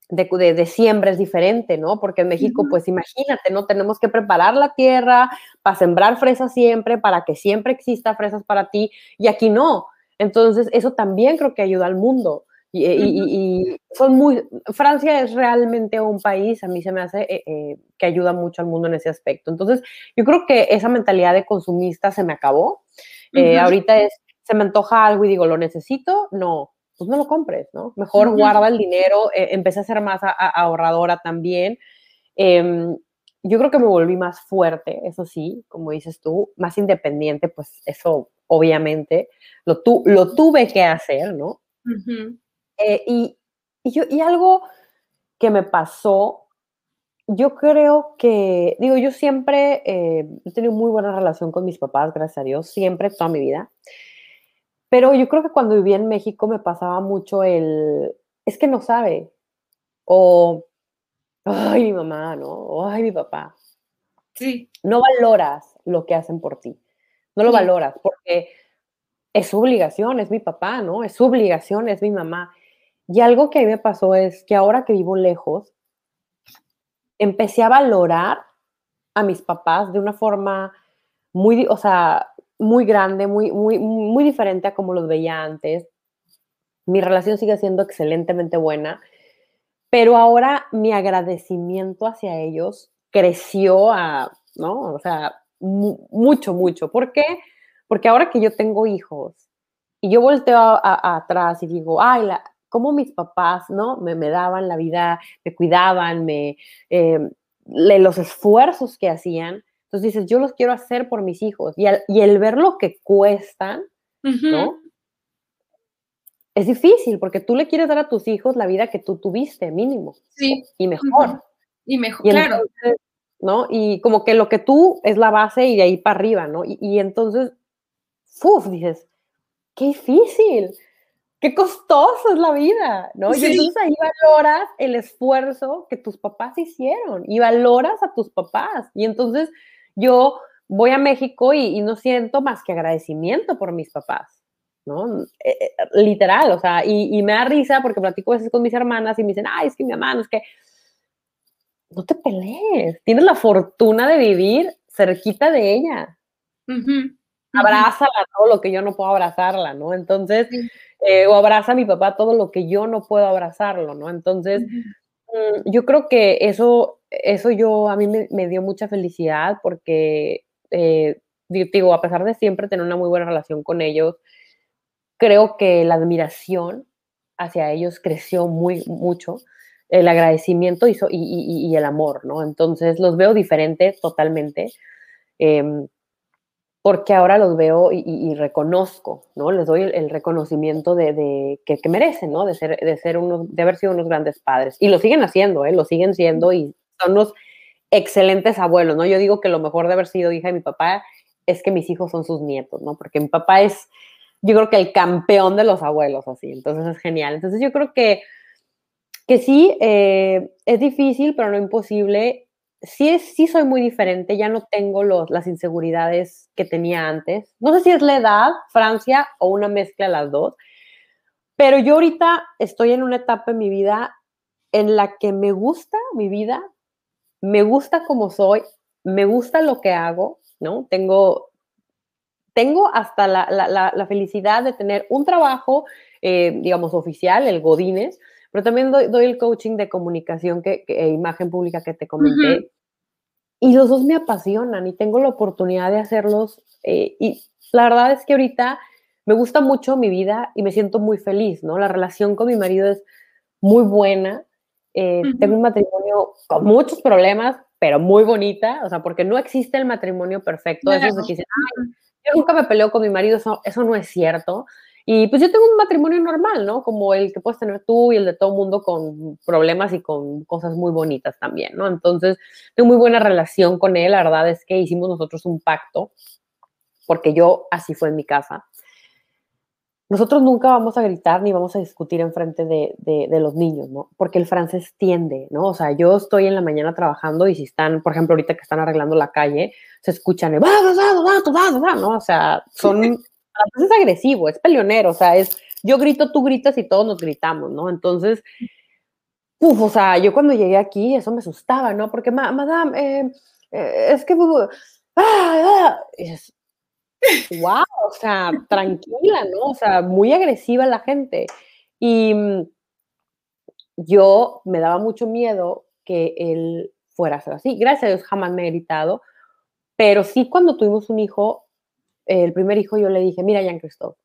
de, de, siembra es diferente, ¿no? Porque en México, pues imagínate, ¿no? Tenemos que preparar la tierra para sembrar fresas siempre, para que siempre exista fresas para ti. Y aquí no entonces, eso también creo que ayuda al mundo. Y, son muy, Francia es realmente un país, a mí se me hace eh, eh, que ayuda mucho al mundo en ese aspecto. Entonces, yo creo que esa mentalidad de consumista se me acabó. Eh, ahorita es, se me antoja algo y digo, ¿lo necesito? No, pues no lo compres, ¿no? Mejor guarda el dinero, empecé a ser más ahorradora también. Em, yo creo que me volví más fuerte, eso sí, como dices tú, más independiente, pues eso obviamente, lo, tu, lo tuve que hacer, ¿no? Eh, y, y, yo, y algo que me pasó, yo creo que, digo, yo siempre eh, he tenido muy buena relación con mis papás, gracias a Dios, siempre, toda mi vida. Pero yo creo que cuando vivía en México me pasaba mucho el, es que no sabe, o, ay, mi mamá, ¿no? O, ay, mi papá. Sí. No valoras lo que hacen por ti no lo valoras porque es su obligación, es mi papá, ¿no? Es su obligación, es mi mamá. Y algo que a mí me pasó es que ahora que vivo lejos, empecé a valorar a mis papás de una forma muy, o sea, muy grande, muy, muy, muy diferente a como los veía antes. Mi relación sigue siendo excelentemente buena, pero ahora mi agradecimiento hacia ellos creció a, ¿no? O sea, mucho, mucho. ¿Por qué? Porque ahora que yo tengo hijos y yo volteo atrás y digo, ay, la, cómo mis papás, ¿no? Me, me, daban la vida, me cuidaban, me, eh, los esfuerzos que hacían. Entonces dices, yo los quiero hacer por mis hijos. Y, y el ver lo que cuestan, ¿no? Es difícil porque tú le quieres dar a tus hijos la vida que tú tuviste, mínimo. Sí. Y mejor. Y mejor, claro. ¿No? Y como que lo que tú es la base y de ahí para arriba, ¿no? Y, entonces, ¡fuf! Dices, qué difícil, qué costoso es la vida, ¿no? Y entonces ahí valoras el esfuerzo que tus papás hicieron y valoras a tus papás. Y entonces yo voy a México y, no siento más que agradecimiento por mis papás, ¿no? Eh, eh, literal, o sea, y, y, me da risa porque platico a veces con mis hermanas y me dicen, ay, es que mi mamá, es que no te pelees, tienes la fortuna de vivir cerquita de ella. Abrázala todo lo que yo no puedo abrazarla, ¿no? Entonces, eh, o abraza a mi papá todo lo que yo no puedo abrazarlo, ¿no? Entonces, mm, yo creo que eso, eso yo, a mí me, dio mucha felicidad porque, eh, digo, a pesar de siempre tener una muy buena relación con ellos, creo que la admiración hacia ellos creció muy, mucho el agradecimiento y, y, el amor, ¿no? Entonces los veo diferentes totalmente, em, porque ahora los veo y, reconozco, ¿no? Les doy el, reconocimiento de, que, merecen, ¿no? De, ser, de, ser unos, de haber sido unos grandes padres. Y lo siguen haciendo, ¿eh? Lo siguen siendo y son unos excelentes abuelos, ¿no? Yo digo que lo mejor de haber sido hija de mi papá es que mis hijos son sus nietos, ¿no? Porque mi papá es, yo creo que el campeón de los abuelos, así. Entonces es genial. Entonces yo creo que que sí, eh, es difícil, pero no imposible. Sí, es, sí soy muy diferente, ya no tengo los, las inseguridades que tenía antes. No sé si es la edad, Francia o una mezcla de las dos, pero yo ahorita estoy en una etapa en mi vida en la que me gusta mi vida, me gusta como soy, me gusta lo que hago, ¿no? Tengo, tengo hasta la, felicidad de tener un trabajo, eh, digamos, oficial, el Godines, pero también doy, el coaching de comunicación, que, e imagen pública que te comenté. Y los dos me apasionan y tengo la oportunidad de hacerlos. Eh, y la verdad es que ahorita me gusta mucho mi vida y me siento muy feliz, ¿no? La relación con mi marido es muy buena. Eh, tengo un matrimonio con muchos problemas, pero muy bonita, o sea, porque no existe el matrimonio perfecto. Eso es que yo nunca me peleo con mi marido, eso, eso no es cierto. Y pues yo tengo un matrimonio normal, ¿no? Como el que puedes tener tú y el de todo el mundo con problemas y con cosas muy bonitas también, ¿no? Entonces, tengo muy buena relación con él. La verdad es que hicimos nosotros un pacto, porque yo así fue en mi casa. Nosotros nunca vamos a gritar ni vamos a discutir en frente de, de, los niños, ¿no? Porque el francés tiende, ¿no? O sea, yo estoy en la mañana trabajando y si están, por ejemplo, ahorita que están arreglando la calle, se escuchan, ¿no? O sea, son, es agresivo, es peleonero, o sea, es, yo grito, tú gritas y todos nos gritamos, ¿no? Entonces, uf, o sea, yo cuando llegué aquí, eso me asustaba, ¿no? Porque, madame, eh, eh, es que, ah, ah", es, wow, o sea, tranquila, ¿no? O sea, muy agresiva la gente. Y mm, yo me daba mucho miedo que él fuera así. Gracias a Dios jamás me he gritado, pero sí cuando tuvimos un hijo, el primer hijo yo le dije, mira, Jean Christophe,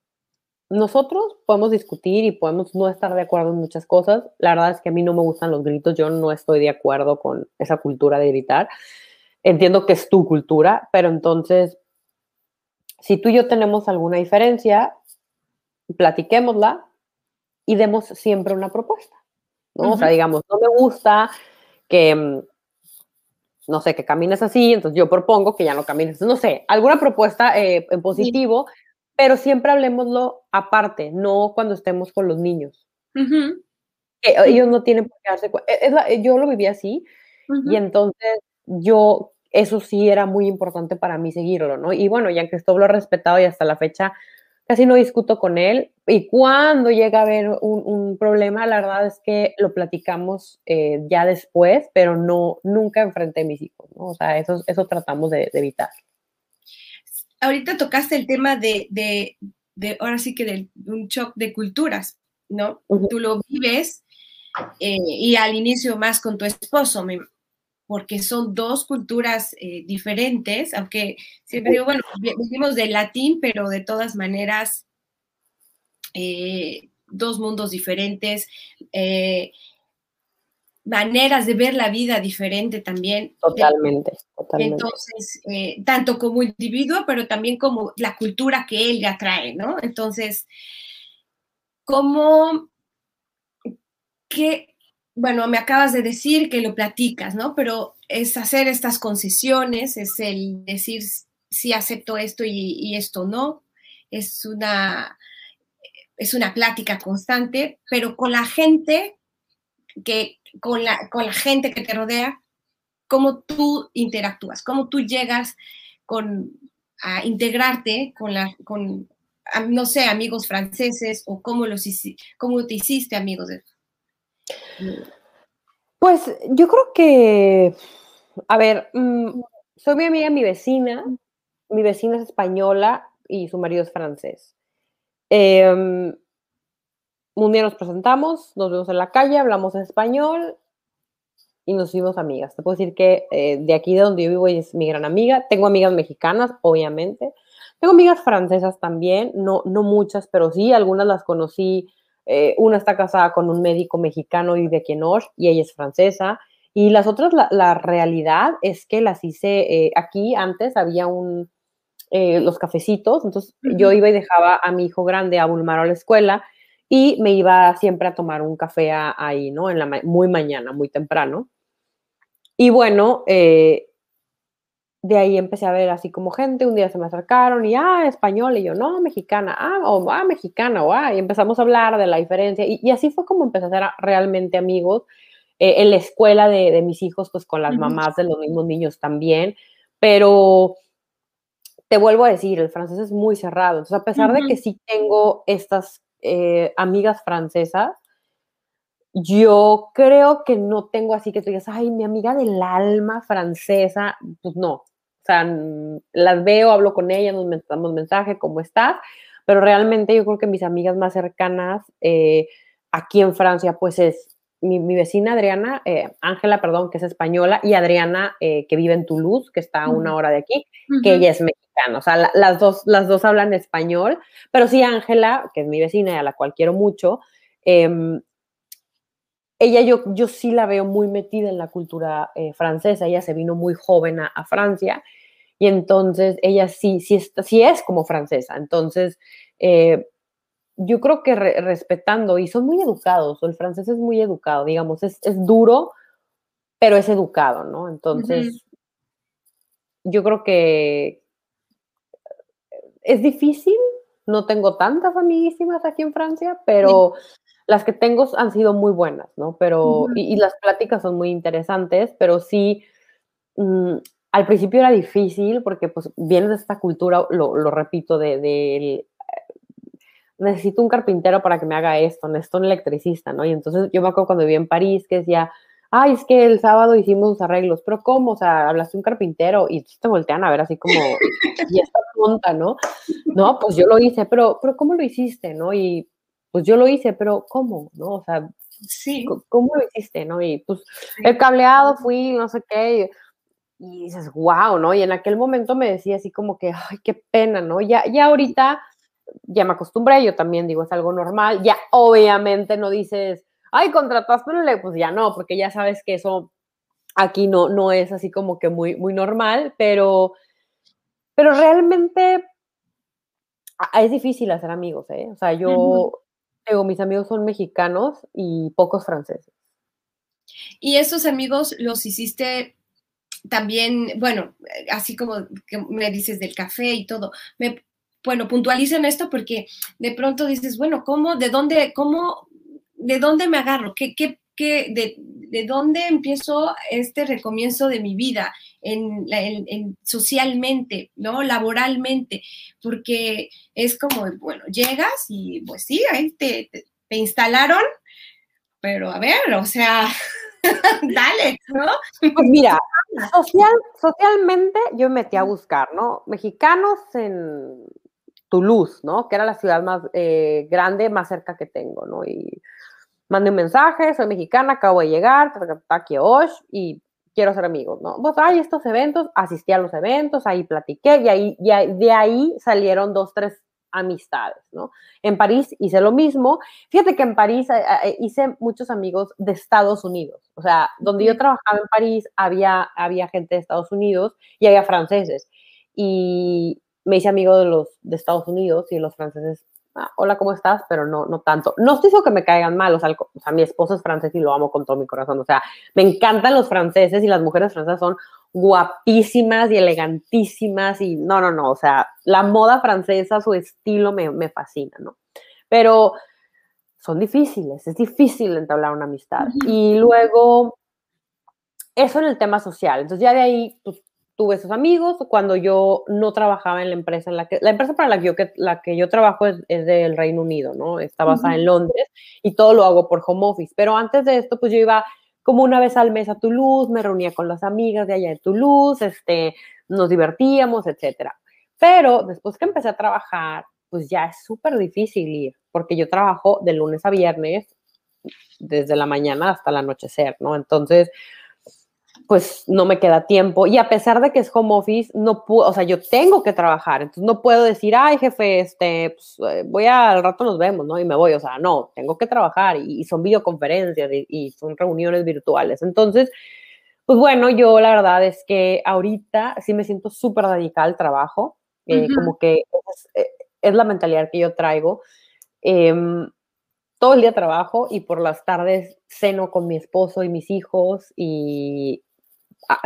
nosotros podemos discutir y podemos no estar de acuerdo en muchas cosas. La verdad es que a mí no me gustan los gritos, yo no estoy de acuerdo con esa cultura de gritar. Entiendo que es tu cultura, pero entonces si tú y yo tenemos alguna diferencia, platiquémosla y demos siempre una propuesta, ¿no? O sea, digamos, no me gusta que, mm, no sé, que camines así, entonces yo propongo que ya no camines, no sé, alguna propuesta eh, en positivo, pero siempre hablemoslo aparte, no cuando estemos con los niños. ellos no tienen por qué darse cuenta. E, yo lo viví así y entonces yo eso sí era muy importante para mí seguirlo, ¿no? Y bueno, ya que esto lo he respetado y hasta la fecha casi no discuto con él. Y cuando llega a haber un, problema, la verdad es que lo platicamos eh, ya después, pero no, nunca enfrente a mis hijos, ¿no? O sea, eso, eso tratamos de, evitar. Ahorita tocaste el tema de, de, de ahora sí que de un shock de culturas, ¿no? Tú lo vives eh, y al inicio más con tu esposo, me, porque son dos culturas eh, diferentes, aunque siempre digo, bueno, vivimos del latín, pero de todas maneras, eh, dos mundos diferentes, eh, maneras de ver la vida diferente también. Totalmente, totalmente. Entonces, tanto como individuo, pero también como la cultura que él ya trae, ¿no? Entonces, ¿cómo, qué, bueno, me acabas de decir que lo platicas, ¿no? Pero es hacer estas concesiones, es el decir si acepto esto y, esto no. Es una, es una plática constante, pero con la gente que, con la, con la gente que te rodea, cómo tú interactúas, cómo tú llegas con, a integrarte con la, con, no sé, amigos franceses o cómo, los, cómo te hiciste amigos de pues yo creo que, a ver, mm, soy mi amiga, mi vecina, mi vecina es española y su marido es francés. Em, un día nos presentamos, nos vemos en la calle, hablamos español y nos hicimos amigas. Te puedo decir que eh, de aquí de donde yo vivo es mi gran amiga. Tengo amigas mexicanas, obviamente. Tengo amigas francesas también, no, no muchas, pero sí, algunas las conocí eh, una está casada con un médico mexicano y de Quenosh y ella es francesa. Y las otras, la, realidad es que las hice eh, aquí antes, había un, eh, los cafecitos, entonces yo iba y dejaba a mi hijo grande a Bulmar a la escuela y me iba siempre a tomar un café ahí, ¿no? En la, muy mañana, muy temprano. Y bueno, de ahí empecé a ver así como gente, un día se me acercaron y, ah, español, y yo, no, mexicana, ah, o, ah, mexicana, o, ah, y empezamos a hablar de la diferencia, y, así fue como empecé a ser realmente amigos, eh, en la escuela de, mis hijos, pues con las mamás de los mismos niños también, pero te vuelvo a decir, el francés es muy cerrado, entonces a pesar de que sí tengo estas eh, amigas francesas, yo creo que no tengo así que tú digas, ay, mi amiga del alma francesa, pues no, O sea, las veo, hablo con ellas, nos mandamos mensaje, ¿cómo estás? Pero realmente yo creo que mis amigas más cercanas eh, aquí en Francia, pues es mi, vecina Adriana, eh, Ángela, perdón, que es española, y Adriana, eh, que vive en Toulouse, que está a una hora de aquí, que ella es mexicana. O sea, las, dos, las dos hablan español, pero sí Ángela, que es mi vecina y a la cual quiero mucho, em, ella yo, yo sí la veo muy metida en la cultura eh, francesa, ella se vino muy joven a, Francia y entonces ella sí, sí, sí es como francesa, entonces yo creo que respetando, y son muy educados, el francés es muy educado, digamos, es, duro, pero es educado, ¿no? Entonces, yo creo que es difícil, no tengo tantas amiguísimas aquí en Francia, pero las que tengo han sido muy buenas, ¿no? Pero, y, las pláticas son muy interesantes, pero sí, mm, al principio era difícil porque pues vienes de esta cultura, lo, repito, de, necesito un carpintero para que me haga esto, necesito un electricista, ¿no? Y entonces yo me acuerdo cuando viví en París que decía, ay, es que el sábado hicimos los arreglos, pero ¿cómo? O sea, hablaste un carpintero y te voltean a ver así como, y esta tonta, ¿no? No, pues yo lo hice, pero, pero ¿cómo lo hiciste, no? Y pues yo lo hice, pero ¿cómo? ¿No? O sea, sí. ¿cómo lo hiciste, no? Y pues el cableado fui, no sé qué, y, dices, wow, ¿no? Y en aquel momento me decía así como que, ay, qué pena, ¿no? Ya, ya ahorita ya me acostumbré, yo también digo, es algo normal, ya obviamente no dices, ay, contrataste, pues ya no, porque ya sabes que eso aquí no, no es así como que muy, muy normal, pero, pero realmente es difícil hacer amigos, ¿eh? O sea, yo, digo, mis amigos son mexicanos y pocos franceses. ¿Y esos amigos los hiciste también, bueno, así como que me dices del café y todo, me, bueno, puntualicen esto porque de pronto dices, bueno, ¿cómo, de dónde, cómo, de dónde me agarro? ¿Qué, qué, qué de, de, dónde empiezo este recomienzo de mi vida en, en, socialmente, ¿no? Laboralmente, porque es como, bueno, llegas y pues sí, ahí te, te, instalaron, pero a ver, o sea, dale, ¿no? Pues mira, social, socialmente yo me metí a buscar, ¿no? Mexicanos en Toulouse, ¿no? Que era la ciudad más eh, grande, más cerca que tengo, ¿no? Y mandé un mensaje, soy mexicana, acabo de llegar, aquí y quiero ser amigos, ¿no? Pues hay estos eventos, asistí a los eventos, ahí platiqué y ahí, de ahí salieron dos, tres amistades, ¿no? En París hice lo mismo. Fíjate que en París eh, eh, hice muchos amigos de Estados Unidos. O sea, donde yo trabajaba en París había, había gente de Estados Unidos y había franceses. Y, me hice amigo de los de Estados Unidos y los franceses, ah, hola, ¿cómo estás? Pero no, no tanto. No estoy diciendo que me caigan mal, o sea, mi esposo es francés y lo amo con todo mi corazón, o sea, me encantan los franceses y las mujeres francesas son guapísimas y elegantísimas y no, no, no, o sea, la moda francesa, su estilo me, me fascina, ¿no? Pero son difíciles, es difícil entablar una amistad. Y luego, eso en el tema social. Entonces ya de ahí, pues tuve esos amigos cuando yo no trabajaba en la empresa en la que, la empresa para la que yo, que, la que yo trabajo es, del Reino Unido, ¿no? Está basada en Londres y todo lo hago por home office. Pero antes de esto, pues yo iba como una vez al mes a Toulouse, me reunía con las amigas de allá de Toulouse, este, nos divertíamos, etcétera. Pero después que empecé a trabajar, pues ya es súper difícil ir, porque yo trabajo de lunes a viernes, desde la mañana hasta el anochecer, ¿no? Entonces, pues no me queda tiempo. Y a pesar de que es home office, no puedo, o sea, yo tengo que trabajar, entonces no puedo decir, ay, jefe, este, pues, eh, voy al rato nos vemos, ¿no? Y me voy, o sea, no, tengo que trabajar y, son videoconferencias y, son reuniones virtuales. Entonces, pues bueno, yo la verdad es que ahorita sí me siento súper dedicada al trabajo, eh, como que eh, es, la mentalidad que yo traigo. Em, todo el día trabajo y por las tardes ceno con mi esposo y mis hijos y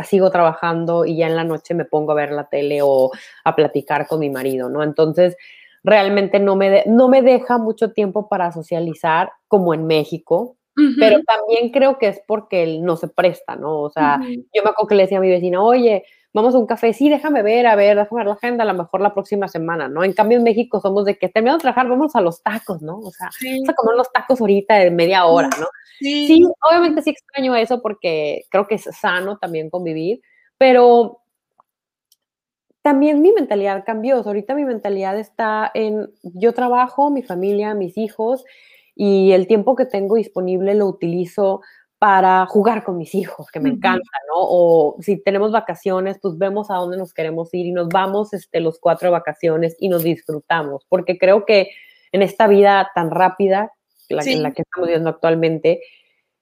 sigo trabajando y ya en la noche me pongo a ver la tele o a platicar con mi marido, ¿no? Entonces, realmente no me, no me deja mucho tiempo para socializar como en México, pero también creo que es porque él no se presta, ¿no? O sea, yo me acuerdo que le decía a mi vecina, oye, vamos a un café, sí, déjame ver, a ver, déjame ver la agenda, a lo mejor la próxima semana, ¿no? En cambio, en México somos de que terminamos de trabajar, vamos a los tacos, ¿no? O sea, vamos a comer los tacos ahorita de media hora, ¿no? Sí. obviamente sí extraño eso porque creo que es sano también convivir, pero también mi mentalidad cambió. ahorita mi mentalidad está en yo trabajo, mi familia, mis hijos y el tiempo que tengo disponible lo utilizo para jugar con mis hijos, que me encanta, ¿no? O si tenemos vacaciones, pues vemos a dónde nos queremos ir y nos vamos este, los cuatro vacaciones y nos disfrutamos, porque creo que en esta vida tan rápida, la, en la que estamos viviendo actualmente,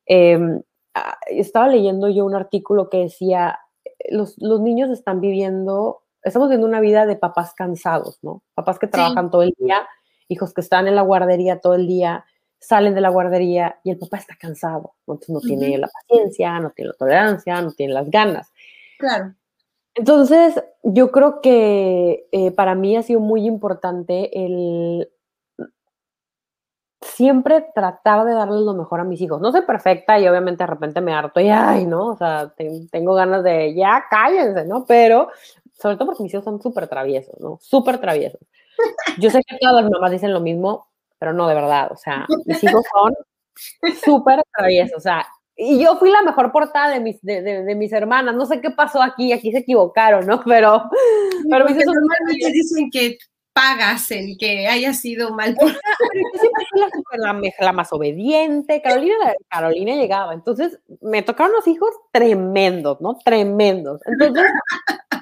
em, ah, estaba leyendo yo un artículo que decía, los, los niños están viviendo estamos viendo una vida de papás cansados, ¿no? Papás que trabajan todo el día, hijos que están en la guardería todo el día, salen de la guardería y el papá está cansado, entonces no tiene la paciencia, no tiene la tolerancia, no tiene las ganas. Claro. Entonces, yo creo que eh, para mí ha sido muy importante el siempre tratar de darles lo mejor a mis hijos. No soy perfecta y obviamente de repente me harto y, ay, ¿no? O sea, tengo ganas de, ya cállense, ¿no? Pero sobre todo porque mis hijos son súper traviesos, ¿no? Súper traviesos. Yo sé que todas las mamás dicen lo mismo, pero no de verdad, o sea, mis hijos son súper traviesos, o sea, y yo fui la mejor portada de mis, de, de, mis hermanas, no sé qué pasó aquí, aquí se equivocaron, ¿no? Pero, pero mis hijos normalmente dicen que pagas el que haya sido mal por... siempre fui la, la, más obediente, Carolina, Carolina llegaba, entonces me tocaron los hijos tremendos, ¿no? Tremendos. Entonces,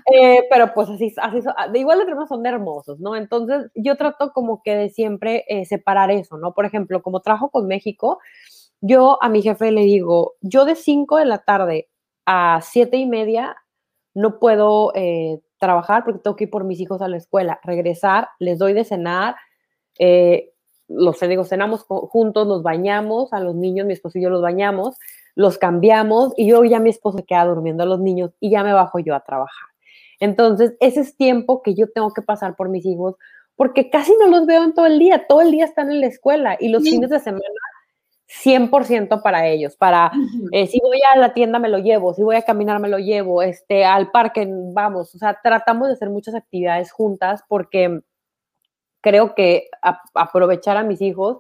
eh, pero pues así, así de igual de hermanos son hermosos, ¿no? Entonces yo trato como que de siempre eh, separar eso, ¿no? Por ejemplo, como trabajo con México, yo a mi jefe le digo, yo de 5 de la tarde a 7 y media no puedo eh, trabajar porque tengo que ir por mis hijos a la escuela, regresar, les doy de cenar, los digo, cenamos juntos, nos bañamos, a los niños, mi esposo y yo los bañamos, los cambiamos y yo ya mi esposo queda durmiendo a los niños y ya me bajo yo a trabajar. Entonces, ese es tiempo que yo tengo que pasar por mis hijos porque casi no los veo en todo el día, todo el día están en la escuela y los fines de semana 100% para ellos, para eh, si voy a la tienda me lo llevo, si voy a caminar me lo llevo, este, al parque vamos, o sea, tratamos de hacer muchas actividades juntas porque creo que aprovechar a mis hijos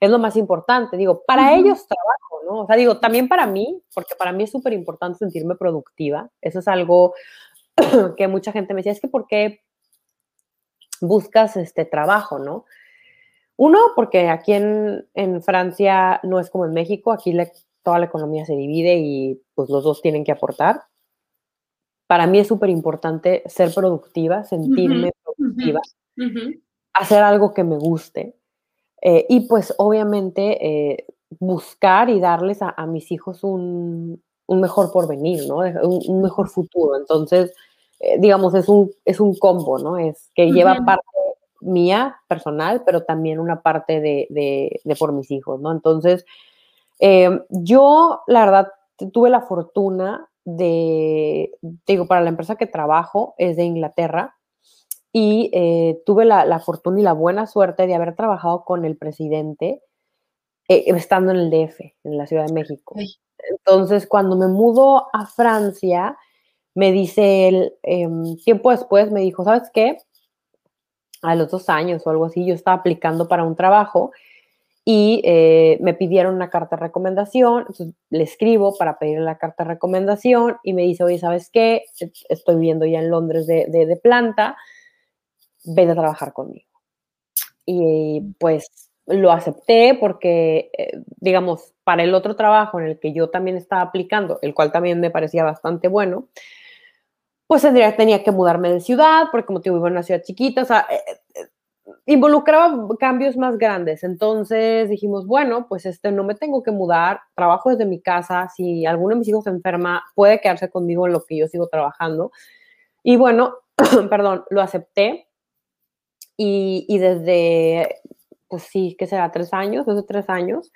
es lo más importante, digo, para ellos trabajo, ¿no? O sea, digo, también para mí, porque para mí es súper importante sentirme productiva, eso es algo que mucha gente me decía, es que ¿por qué buscas este trabajo, no? Uno, porque aquí en, Francia no es como en México, aquí toda la economía se divide y pues los dos tienen que aportar. Para mí es súper importante ser productiva, sentirme productiva, hacer algo que me guste eh, y pues obviamente eh, buscar y darles a mis hijos un, un mejor porvenir, ¿no? Un, mejor futuro. Entonces, eh, digamos, es un, es un combo, ¿no? Es que lleva parte mía, personal, pero también una parte de, de, por mis hijos, ¿no? Entonces, eh, yo, la verdad, tuve la fortuna de, digo, para la empresa que trabajo es de Inglaterra y eh, tuve la, la, fortuna y la buena suerte de haber trabajado con el presidente estando en el DF, en la Ciudad de México. Entonces, cuando me mudo a Francia, me dice él, em, tiempo después me dijo, ¿sabes qué? A los dos años o algo así, yo estaba aplicando para un trabajo y eh, me pidieron una carta de recomendación, le escribo para pedir la carta de recomendación y me dice, oye, ¿sabes qué? Estoy viviendo ya en Londres de, de planta, ven a trabajar conmigo. Y pues lo acepté porque, eh, digamos, para el otro trabajo en el que yo también estaba aplicando, el cual también me parecía bastante bueno, pues tendría, tenía que mudarme de ciudad, porque como te vivo en una ciudad chiquita, o sea, eh, eh, involucraba cambios más grandes. Entonces dijimos, bueno, pues este, no me tengo que mudar, trabajo desde mi casa, si alguno de mis hijos se enferma, puede quedarse conmigo en lo que yo sigo trabajando. Y bueno, perdón, lo acepté. Y, y desde pues sí, que será tres años, desde tres años,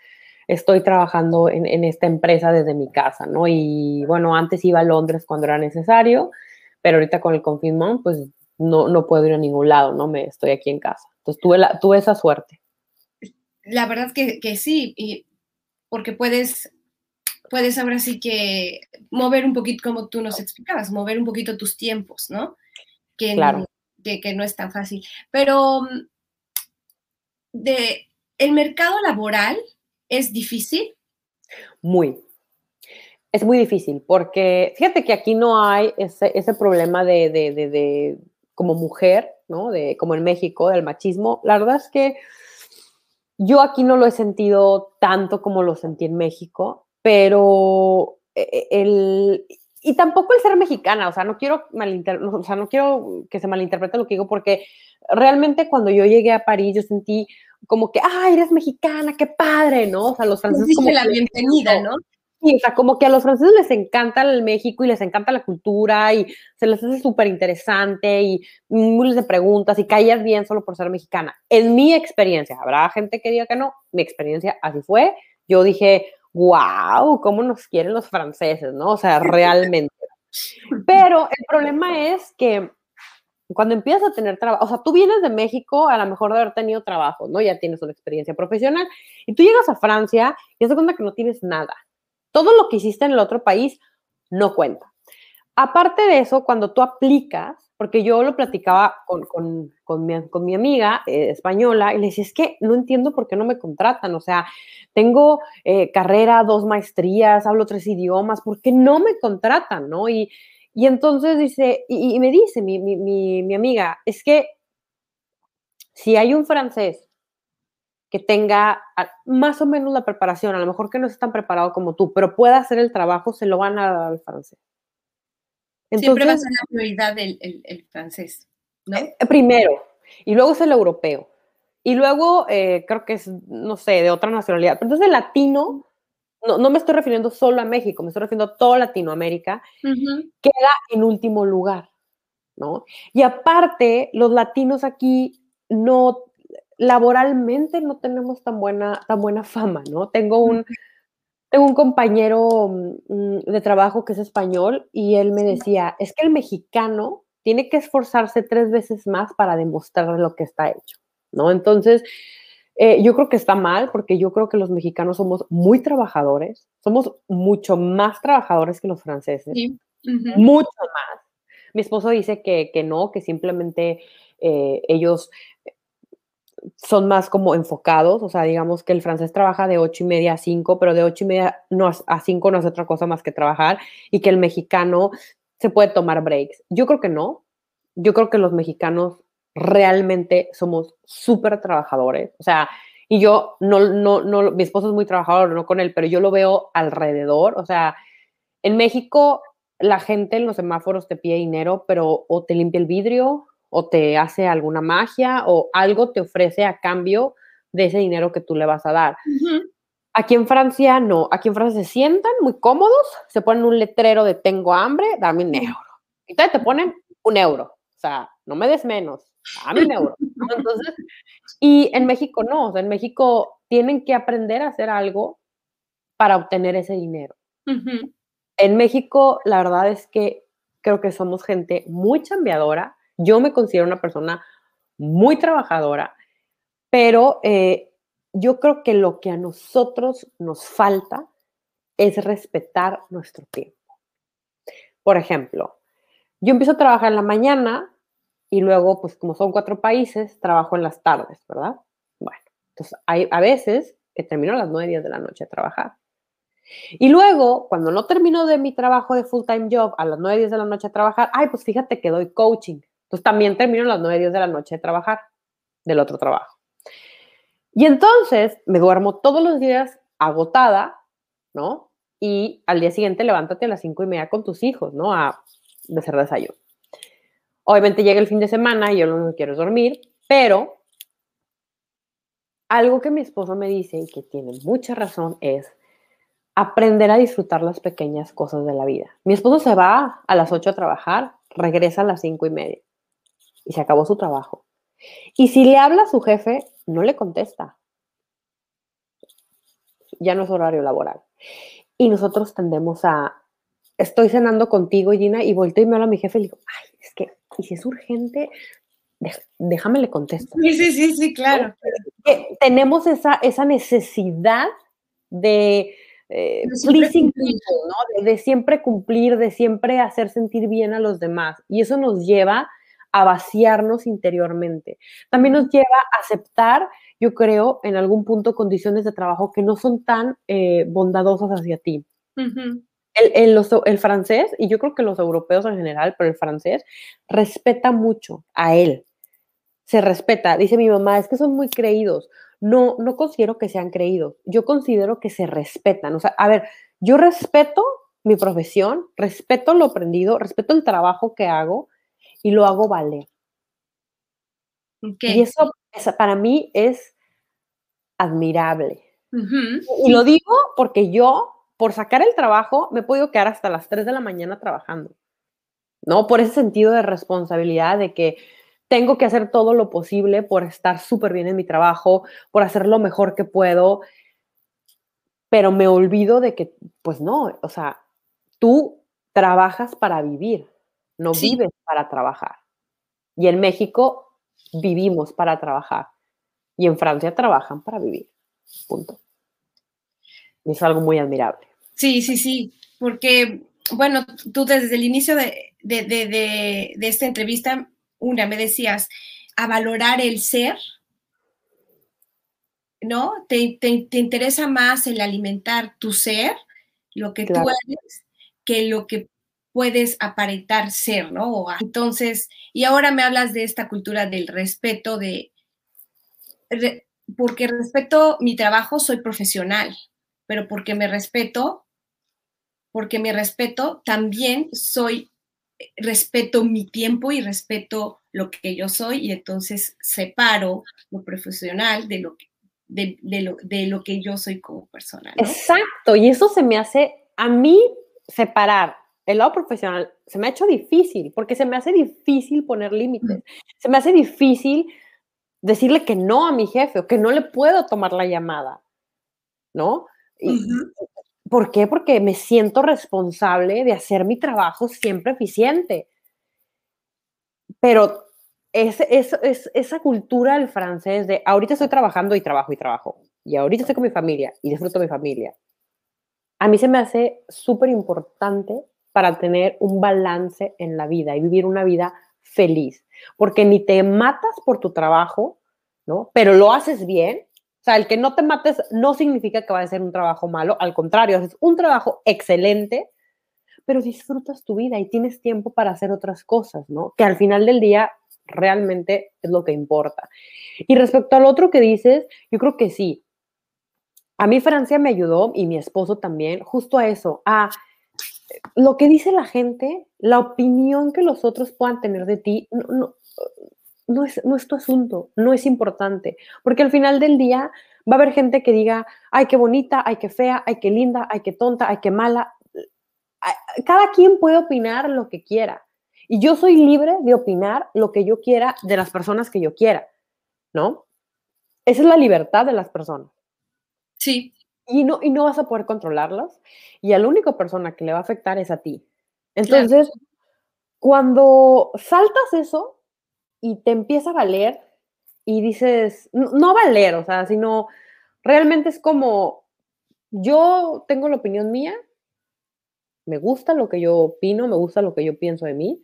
estoy trabajando en, esta empresa desde mi casa, ¿no? Y bueno, antes iba a Londres cuando era necesario, pero ahorita con el confinamiento, pues no, no puedo ir a ningún lado, ¿no? Me estoy aquí en casa. Entonces tuve, la, tuve esa suerte. La verdad que, que sí, y porque puedes, puedes ahora sí que mover un poquito, como tú nos explicabas, mover un poquito tus tiempos, ¿no? Que, claro. que, que no es tan fácil. Pero de el mercado laboral es difícil? Muy. Es muy difícil porque fíjate que aquí no hay ese, ese problema de, de, de, como mujer, ¿no? De, como en México, del machismo, la verdad es que yo aquí no lo he sentido tanto como lo sentí en México, pero eh, el, y tampoco el ser mexicana, o sea, no quiero o sea, no quiero que se malinterprete lo que digo, porque realmente cuando yo llegué a París, yo sentí como que, ay, eres mexicana, qué padre, ¿no? O sea, los franceses. Como la bienvenida, ¿no? Sí, o sea, como que a los franceses les encanta el México y les encanta la cultura y se les hace súper interesante y miles de preguntas y callas bien solo por ser mexicana. En mi experiencia, habrá gente que diga que no, mi experiencia así fue. Yo dije, wow, cómo nos quieren los franceses, ¿no? O sea, realmente. Pero el problema es que cuando empiezas a tener trabajo, o sea, tú vienes de México a lo mejor de haber tenido trabajo, ¿no? Ya tienes una experiencia profesional y tú llegas a Francia y te das cuenta que no tienes nada. Todo lo que hiciste en el otro país no cuenta. Aparte de eso, cuando tú aplicas, porque yo lo platicaba con, con, con, mi, amiga eh, española y le decía, es que no entiendo por qué no me contratan, o sea, tengo eh, carrera, dos maestrías, hablo tres idiomas, ¿por qué no me contratan, no? Y, y entonces dice, y, me dice mi, mi, mi, amiga, es que si hay un francés que tenga más o menos la preparación, a lo mejor que no es tan preparado como tú, pero pueda hacer el trabajo, se lo van a dar al francés. Siempre va a ser la prioridad el, el, francés, ¿no? Eh, primero, y luego es el europeo. Y luego eh, creo que es, no sé, de otra nacionalidad. Pero entonces el latino no, no, me estoy refiriendo solo a México, me estoy refiriendo a toda Latinoamérica, queda en último lugar, ¿no? Y aparte, los latinos aquí no, laboralmente no tenemos tan buena, tan buena fama, ¿no? Tengo un, tengo un compañero mm, de trabajo que es español y él me decía, es que el mexicano tiene que esforzarse tres veces más para demostrar lo que está hecho, ¿no? Entonces, eh, yo creo que está mal porque yo creo que los mexicanos somos muy trabajadores, somos mucho más trabajadores que los franceses, mucho más. Mi esposo dice que, que no, que simplemente eh, ellos son más como enfocados, o sea, digamos que el francés trabaja de ocho y media a cinco, pero de ocho y media no, a cinco no hace otra cosa más que trabajar, y que el mexicano se puede tomar breaks. Yo creo que no, yo creo que los mexicanos realmente somos súper trabajadores. O sea, y yo no, no, no, mi esposo es muy trabajador, no con él, pero yo lo veo alrededor. O sea, en México la gente en los semáforos te pide dinero, pero o te limpia el vidrio, o te hace alguna magia, o algo te ofrece a cambio de ese dinero que tú le vas a dar. Aquí en Francia no, aquí en Francia se sientan muy cómodos, se ponen un letrero de tengo hambre, dame un euro. Y te ponen un euro. O sea, no me des menos, dame un euro. Entonces, y en México no, o sea, en México tienen que aprender a hacer algo para obtener ese dinero. En México, la verdad es que creo que somos gente muy chambeadora. Yo me considero una persona muy trabajadora, pero eh, yo creo que lo que a nosotros nos falta es respetar nuestro tiempo. Por ejemplo, yo empiezo a trabajar en la mañana y luego, pues como son cuatro países, trabajo en las tardes, ¿verdad? Bueno, entonces hay a veces que termino a las nueve, días de la noche a trabajar. Y luego, cuando no termino de mi trabajo de full-time job a las nueve, días de la noche a trabajar, ay, pues fíjate que doy coaching. Entonces también termino a las nueve, días de la noche a trabajar del otro trabajo. Y entonces me duermo todos los días agotada, ¿no? Y al día siguiente levántate a las cinco y media con tus hijos, ¿no? A de hacer desayuno. Obviamente llega el fin de semana y yo no quiero dormir, pero algo que mi esposo me dice y que tiene mucha razón es aprender a disfrutar las pequeñas cosas de la vida. Mi esposo se va a las 8 a trabajar, regresa a las cinco y media y se acabó su trabajo. Y si le habla a su jefe, no le contesta. Ya no es horario laboral. Y nosotros tendemos a, estoy cenando contigo, Gina, y volteo y me habla a mi jefe y le digo, ay, es que y si es urgente, déjame le contesto. Sí, sí, sí, sí, claro. tenemos esa, esa necesidad de, eh, de, siempre cumplir, de siempre hacer sentir bien a los demás. Y eso nos lleva a vaciarnos interiormente. También nos lleva a aceptar, yo creo, en algún punto condiciones de trabajo que no son tan eh, bondadosas hacia ti. El, el, francés, y yo creo que los europeos en general, pero el francés, respeta mucho a él. Se respeta. Dice mi mamá, es que son muy creídos. No, no considero que sean creídos. Yo considero que se respetan. O sea, a ver, yo respeto mi profesión, respeto lo aprendido, respeto el trabajo que hago y lo hago valer. Y eso, para mí es admirable. Y lo digo porque yo, por sacar el trabajo, me he podido quedar hasta las 3 de la mañana trabajando. ¿No? Por ese sentido de responsabilidad de que tengo que hacer todo lo posible por estar súper bien en mi trabajo, por hacer lo mejor que puedo, pero me olvido de que, pues no, o sea, tú trabajas para vivir, no vives para trabajar. Y en México vivimos para trabajar. Y en Francia trabajan para vivir. Punto. es algo muy admirable. Sí, sí, sí, porque, bueno, tú desde el inicio de, de esta entrevista, una, me decías, a valorar el ser, ¿no? Te, interesa más el alimentar tu ser, lo que tú eres, que lo que puedes aparentar ser, ¿no? Entonces, y ahora me hablas de esta cultura del respeto, de, porque respeto mi trabajo, soy profesional, pero porque me respeto, porque me respeto, también soy, respeto mi tiempo y respeto lo que yo soy y entonces separo lo profesional de lo que de, lo, de lo que yo soy como persona. Exacto, y eso se me hace, a mí, separar el lado profesional, se me ha hecho difícil, porque se me hace difícil poner límites, se me hace difícil decirle que no a mi jefe o que no le puedo tomar la llamada, ¿no? ¿Por qué? Porque me siento responsable de hacer mi trabajo siempre eficiente. Pero es, es, esa cultura del francés de ahorita estoy trabajando y trabajo y trabajo, y ahorita estoy con mi familia y disfruto mi familia, a mí se me hace súper importante para tener un balance en la vida y vivir una vida feliz, porque ni te matas por tu trabajo, ¿no? Pero lo haces bien. O sea, el que no te mates no significa que va a ser un trabajo malo, al contrario, es un trabajo excelente, pero disfrutas tu vida y tienes tiempo para hacer otras cosas, ¿no? Que al final del día realmente es lo que importa. Y respecto al otro que dices, yo creo que sí. A mí Francia me ayudó y mi esposo también, justo a eso, a lo que dice la gente, la opinión que los otros puedan tener de ti, no, es, no es tu asunto, no es importante, porque al final del día va a haber gente que diga, ay, qué bonita, ay, qué fea, ay, qué linda, ay, qué tonta, ay, qué mala. Cada quien puede opinar lo que quiera. Y yo soy libre de opinar lo que yo quiera de las personas que yo quiera, ¿no? Esa es la libertad de las personas. Sí. Y no, y no vas a poder controlarlas. Y a la única persona que le va a afectar es a ti. Entonces, cuando saltas eso y te empieza a valer y dices, no, no valer, o sea, sino realmente es como, yo tengo la opinión mía, me gusta lo que yo opino, me gusta lo que yo pienso de mí,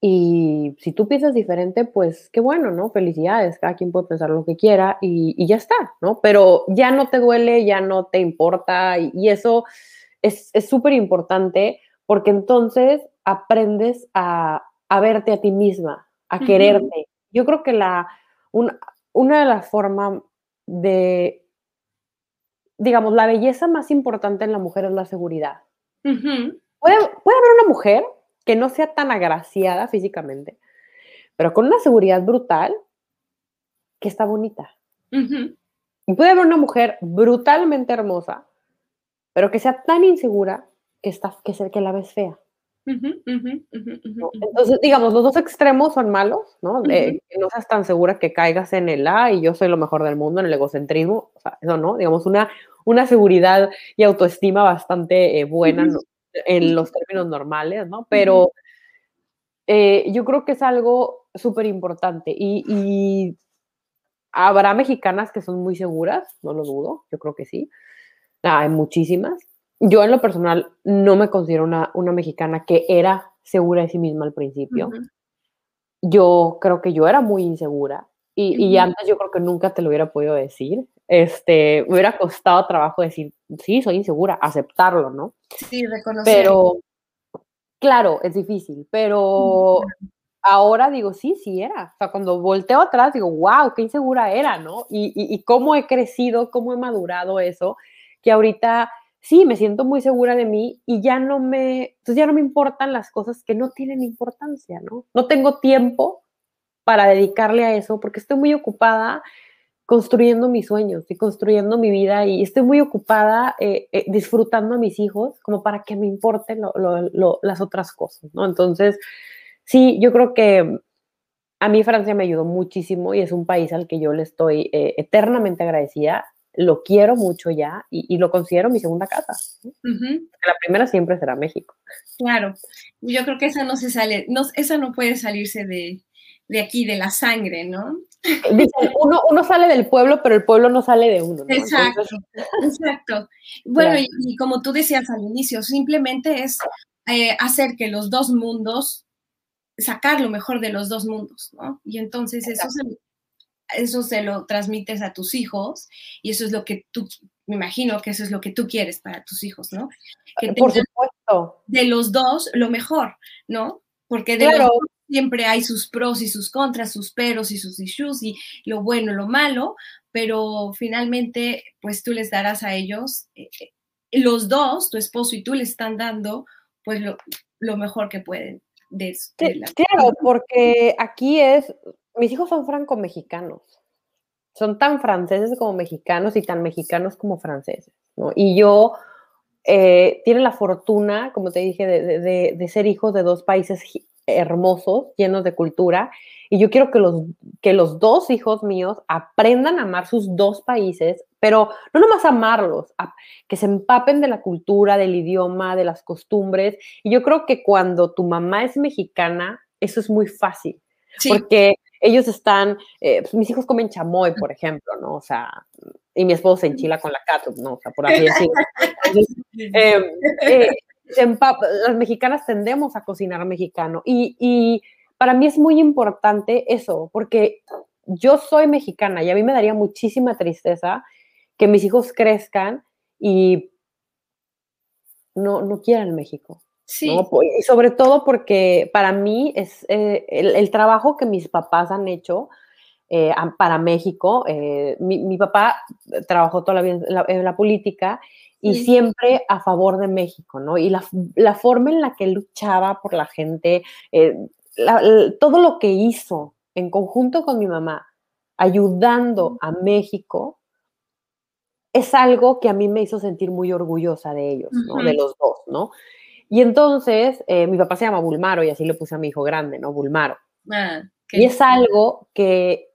y si tú piensas diferente, pues qué bueno, ¿no? Felicidades, cada quien puede pensar lo que quiera y, ya está, ¿no? Pero ya no te duele, ya no te importa y, eso es súper importante porque entonces aprendes a, verte a ti misma, a quererte. Yo creo que la, una, de las formas de, digamos, la belleza más importante en la mujer es la seguridad. puede, puede haber una mujer que no sea tan agraciada físicamente, pero con una seguridad brutal que está bonita. Y puede haber una mujer brutalmente hermosa, pero que sea tan insegura que, está, que, que la ves fea. Entonces, digamos, los dos extremos son malos, ¿no? que no seas tan segura que caigas en el A y yo soy lo mejor del mundo, en el egocentrismo, o sea, eso no, digamos, una, una seguridad y autoestima bastante eh, buena, ¿no? En los términos normales, ¿no? Pero eh, yo creo que es algo súper importante y, habrá mexicanas que son muy seguras, no lo dudo, yo creo que sí. Ah, hay muchísimas. Yo en lo personal no me considero una, una mexicana que era segura de sí misma al principio. Yo creo que yo era muy insegura y, y, antes yo creo que nunca te lo hubiera podido decir. Este, me hubiera costado trabajo decir, sí, soy insegura, aceptarlo, ¿no? Sí, reconocer. Pero, claro, es difícil, pero ahora digo, sí, sí era. O sea, cuando volteo atrás digo, wow, qué insegura era, ¿no? Y, y, cómo he crecido, cómo he madurado eso, que ahorita sí, me siento muy segura de mí y ya no me, entonces ya no me importan las cosas que no tienen importancia, ¿no? No tengo tiempo para dedicarle a eso porque estoy muy ocupada construyendo mis sueños y construyendo mi vida y estoy muy ocupada eh, eh, disfrutando a mis hijos como para que me importen las otras cosas, ¿no? Entonces, sí, yo creo que a mí Francia me ayudó muchísimo y es un país al que yo le estoy eh, eternamente agradecida lo quiero mucho ya y, lo considero mi segunda casa. La primera siempre será México. Claro, yo creo que esa no se sale, no, esa no puede salirse de, aquí, de la sangre, ¿no? Dicen, uno, uno sale del pueblo, pero el pueblo no sale de uno. Exacto, exacto. Bueno, y, como tú decías al inicio, simplemente es eh, hacer que los dos mundos, sacar lo mejor de los dos mundos, ¿no? Y entonces eso se, eso se lo transmites a tus hijos y eso es lo que tú, me imagino que eso es lo que tú quieres para tus hijos, ¿no? Que Por supuesto. De los dos, lo mejor, ¿no? Porque de los dos siempre hay sus pros y sus contras, sus peros y sus issues y lo bueno, lo malo, pero finalmente, pues tú les darás a ellos, eh, eh, los dos, tu esposo y tú, les están dando, pues lo, lo mejor que pueden. De, Claro, porque aquí es, mis hijos son franco-mexicanos. Son tan franceses como mexicanos y tan mexicanos como franceses, ¿no? Y yo eh, tiene la fortuna, como te dije, de, ser hijos de dos países hermosos, llenos de cultura, y yo quiero que los, que los dos hijos míos aprendan a amar sus dos países, pero no nomás amarlos, que se empapen de la cultura, del idioma, de las costumbres. Y yo creo que cuando tu mamá es mexicana, eso es muy fácil, porque ellos están, eh, pues, mis hijos comen chamoy, por ejemplo, ¿no? O sea, y mi esposo se enchila con la cato, ¿no? O sea, por así decirlo. Em, eh, las mexicanas tendemos a cocinar mexicano y, y para mí es muy importante eso, porque yo soy mexicana y a mí me daría muchísima tristeza que mis hijos crezcan y no, no quieran México. Sí. Y sobre todo porque para mí es eh, el, trabajo que mis papás han hecho eh, para México. Eh, mi, papá trabajó toda la vida en la, política y siempre a favor de México, ¿no? Y la, forma en la que luchaba por la gente, todo lo que hizo en conjunto con mi mamá, ayudando a México, es algo que a mí me hizo sentir muy orgullosa de ellos, ¿no? De los dos, ¿no? Y entonces, eh, mi papá se llama Bulmaro y así le puse a mi hijo grande, ¿no? Bulmaro. Ah, y es algo que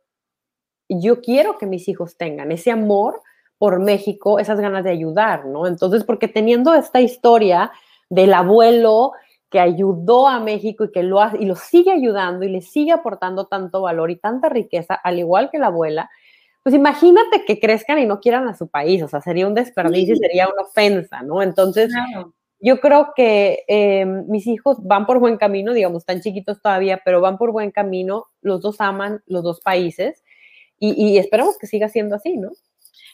yo quiero que mis hijos tengan, ese amor por México, esas ganas de ayudar, ¿no? Entonces, porque teniendo esta historia del abuelo que ayudó a México y que lo, y lo sigue ayudando y le sigue aportando tanto valor y tanta riqueza, al igual que la abuela, pues imagínate que crezcan y no quieran a su país, o sea, sería un desperdicio y sería una ofensa, ¿no? Entonces, yo creo que eh, mis hijos van por buen camino, digamos, están chiquitos todavía, pero van por buen camino, los dos aman los dos países y, esperamos que siga siendo así, ¿no?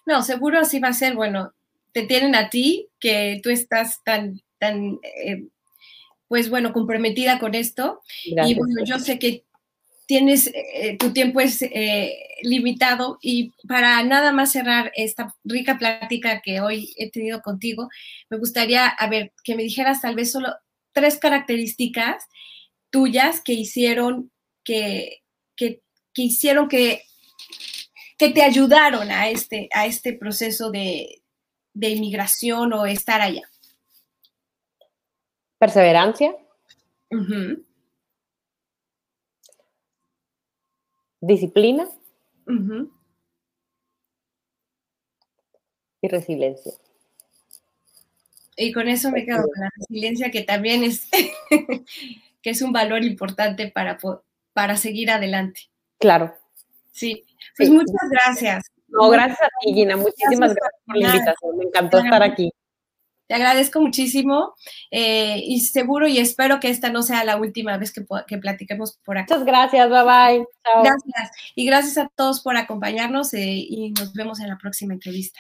No, seguro así va a ser, bueno, te tienen a ti, que tú estás tan, tan, eh, pues bueno, comprometida con esto. y bueno, yo sé que tienes, eh, tu tiempo es eh, limitado y para nada más cerrar esta rica plática que hoy he tenido contigo, me gustaría, a ver, que me dijeras tal vez solo tres características tuyas que hicieron que, que, hicieron que, que te ayudaron a este, a este proceso de, inmigración o estar allá. Perseverancia disciplina y resiliencia. Y con eso me quedo con la resiliencia, que también es, que es un valor importante para, para seguir adelante. Claro. Sí, pues muchas gracias. No, gracias a ti, Gina. Muchísimas gracias, por la invitación. Me encantó estar aquí. Te agradezco muchísimo eh, y seguro y espero que esta no sea la última vez que, que platiquemos por aquí. Muchas gracias, bye bye. Chao. Gracias y gracias a todos por acompañarnos eh, y nos vemos en la próxima entrevista.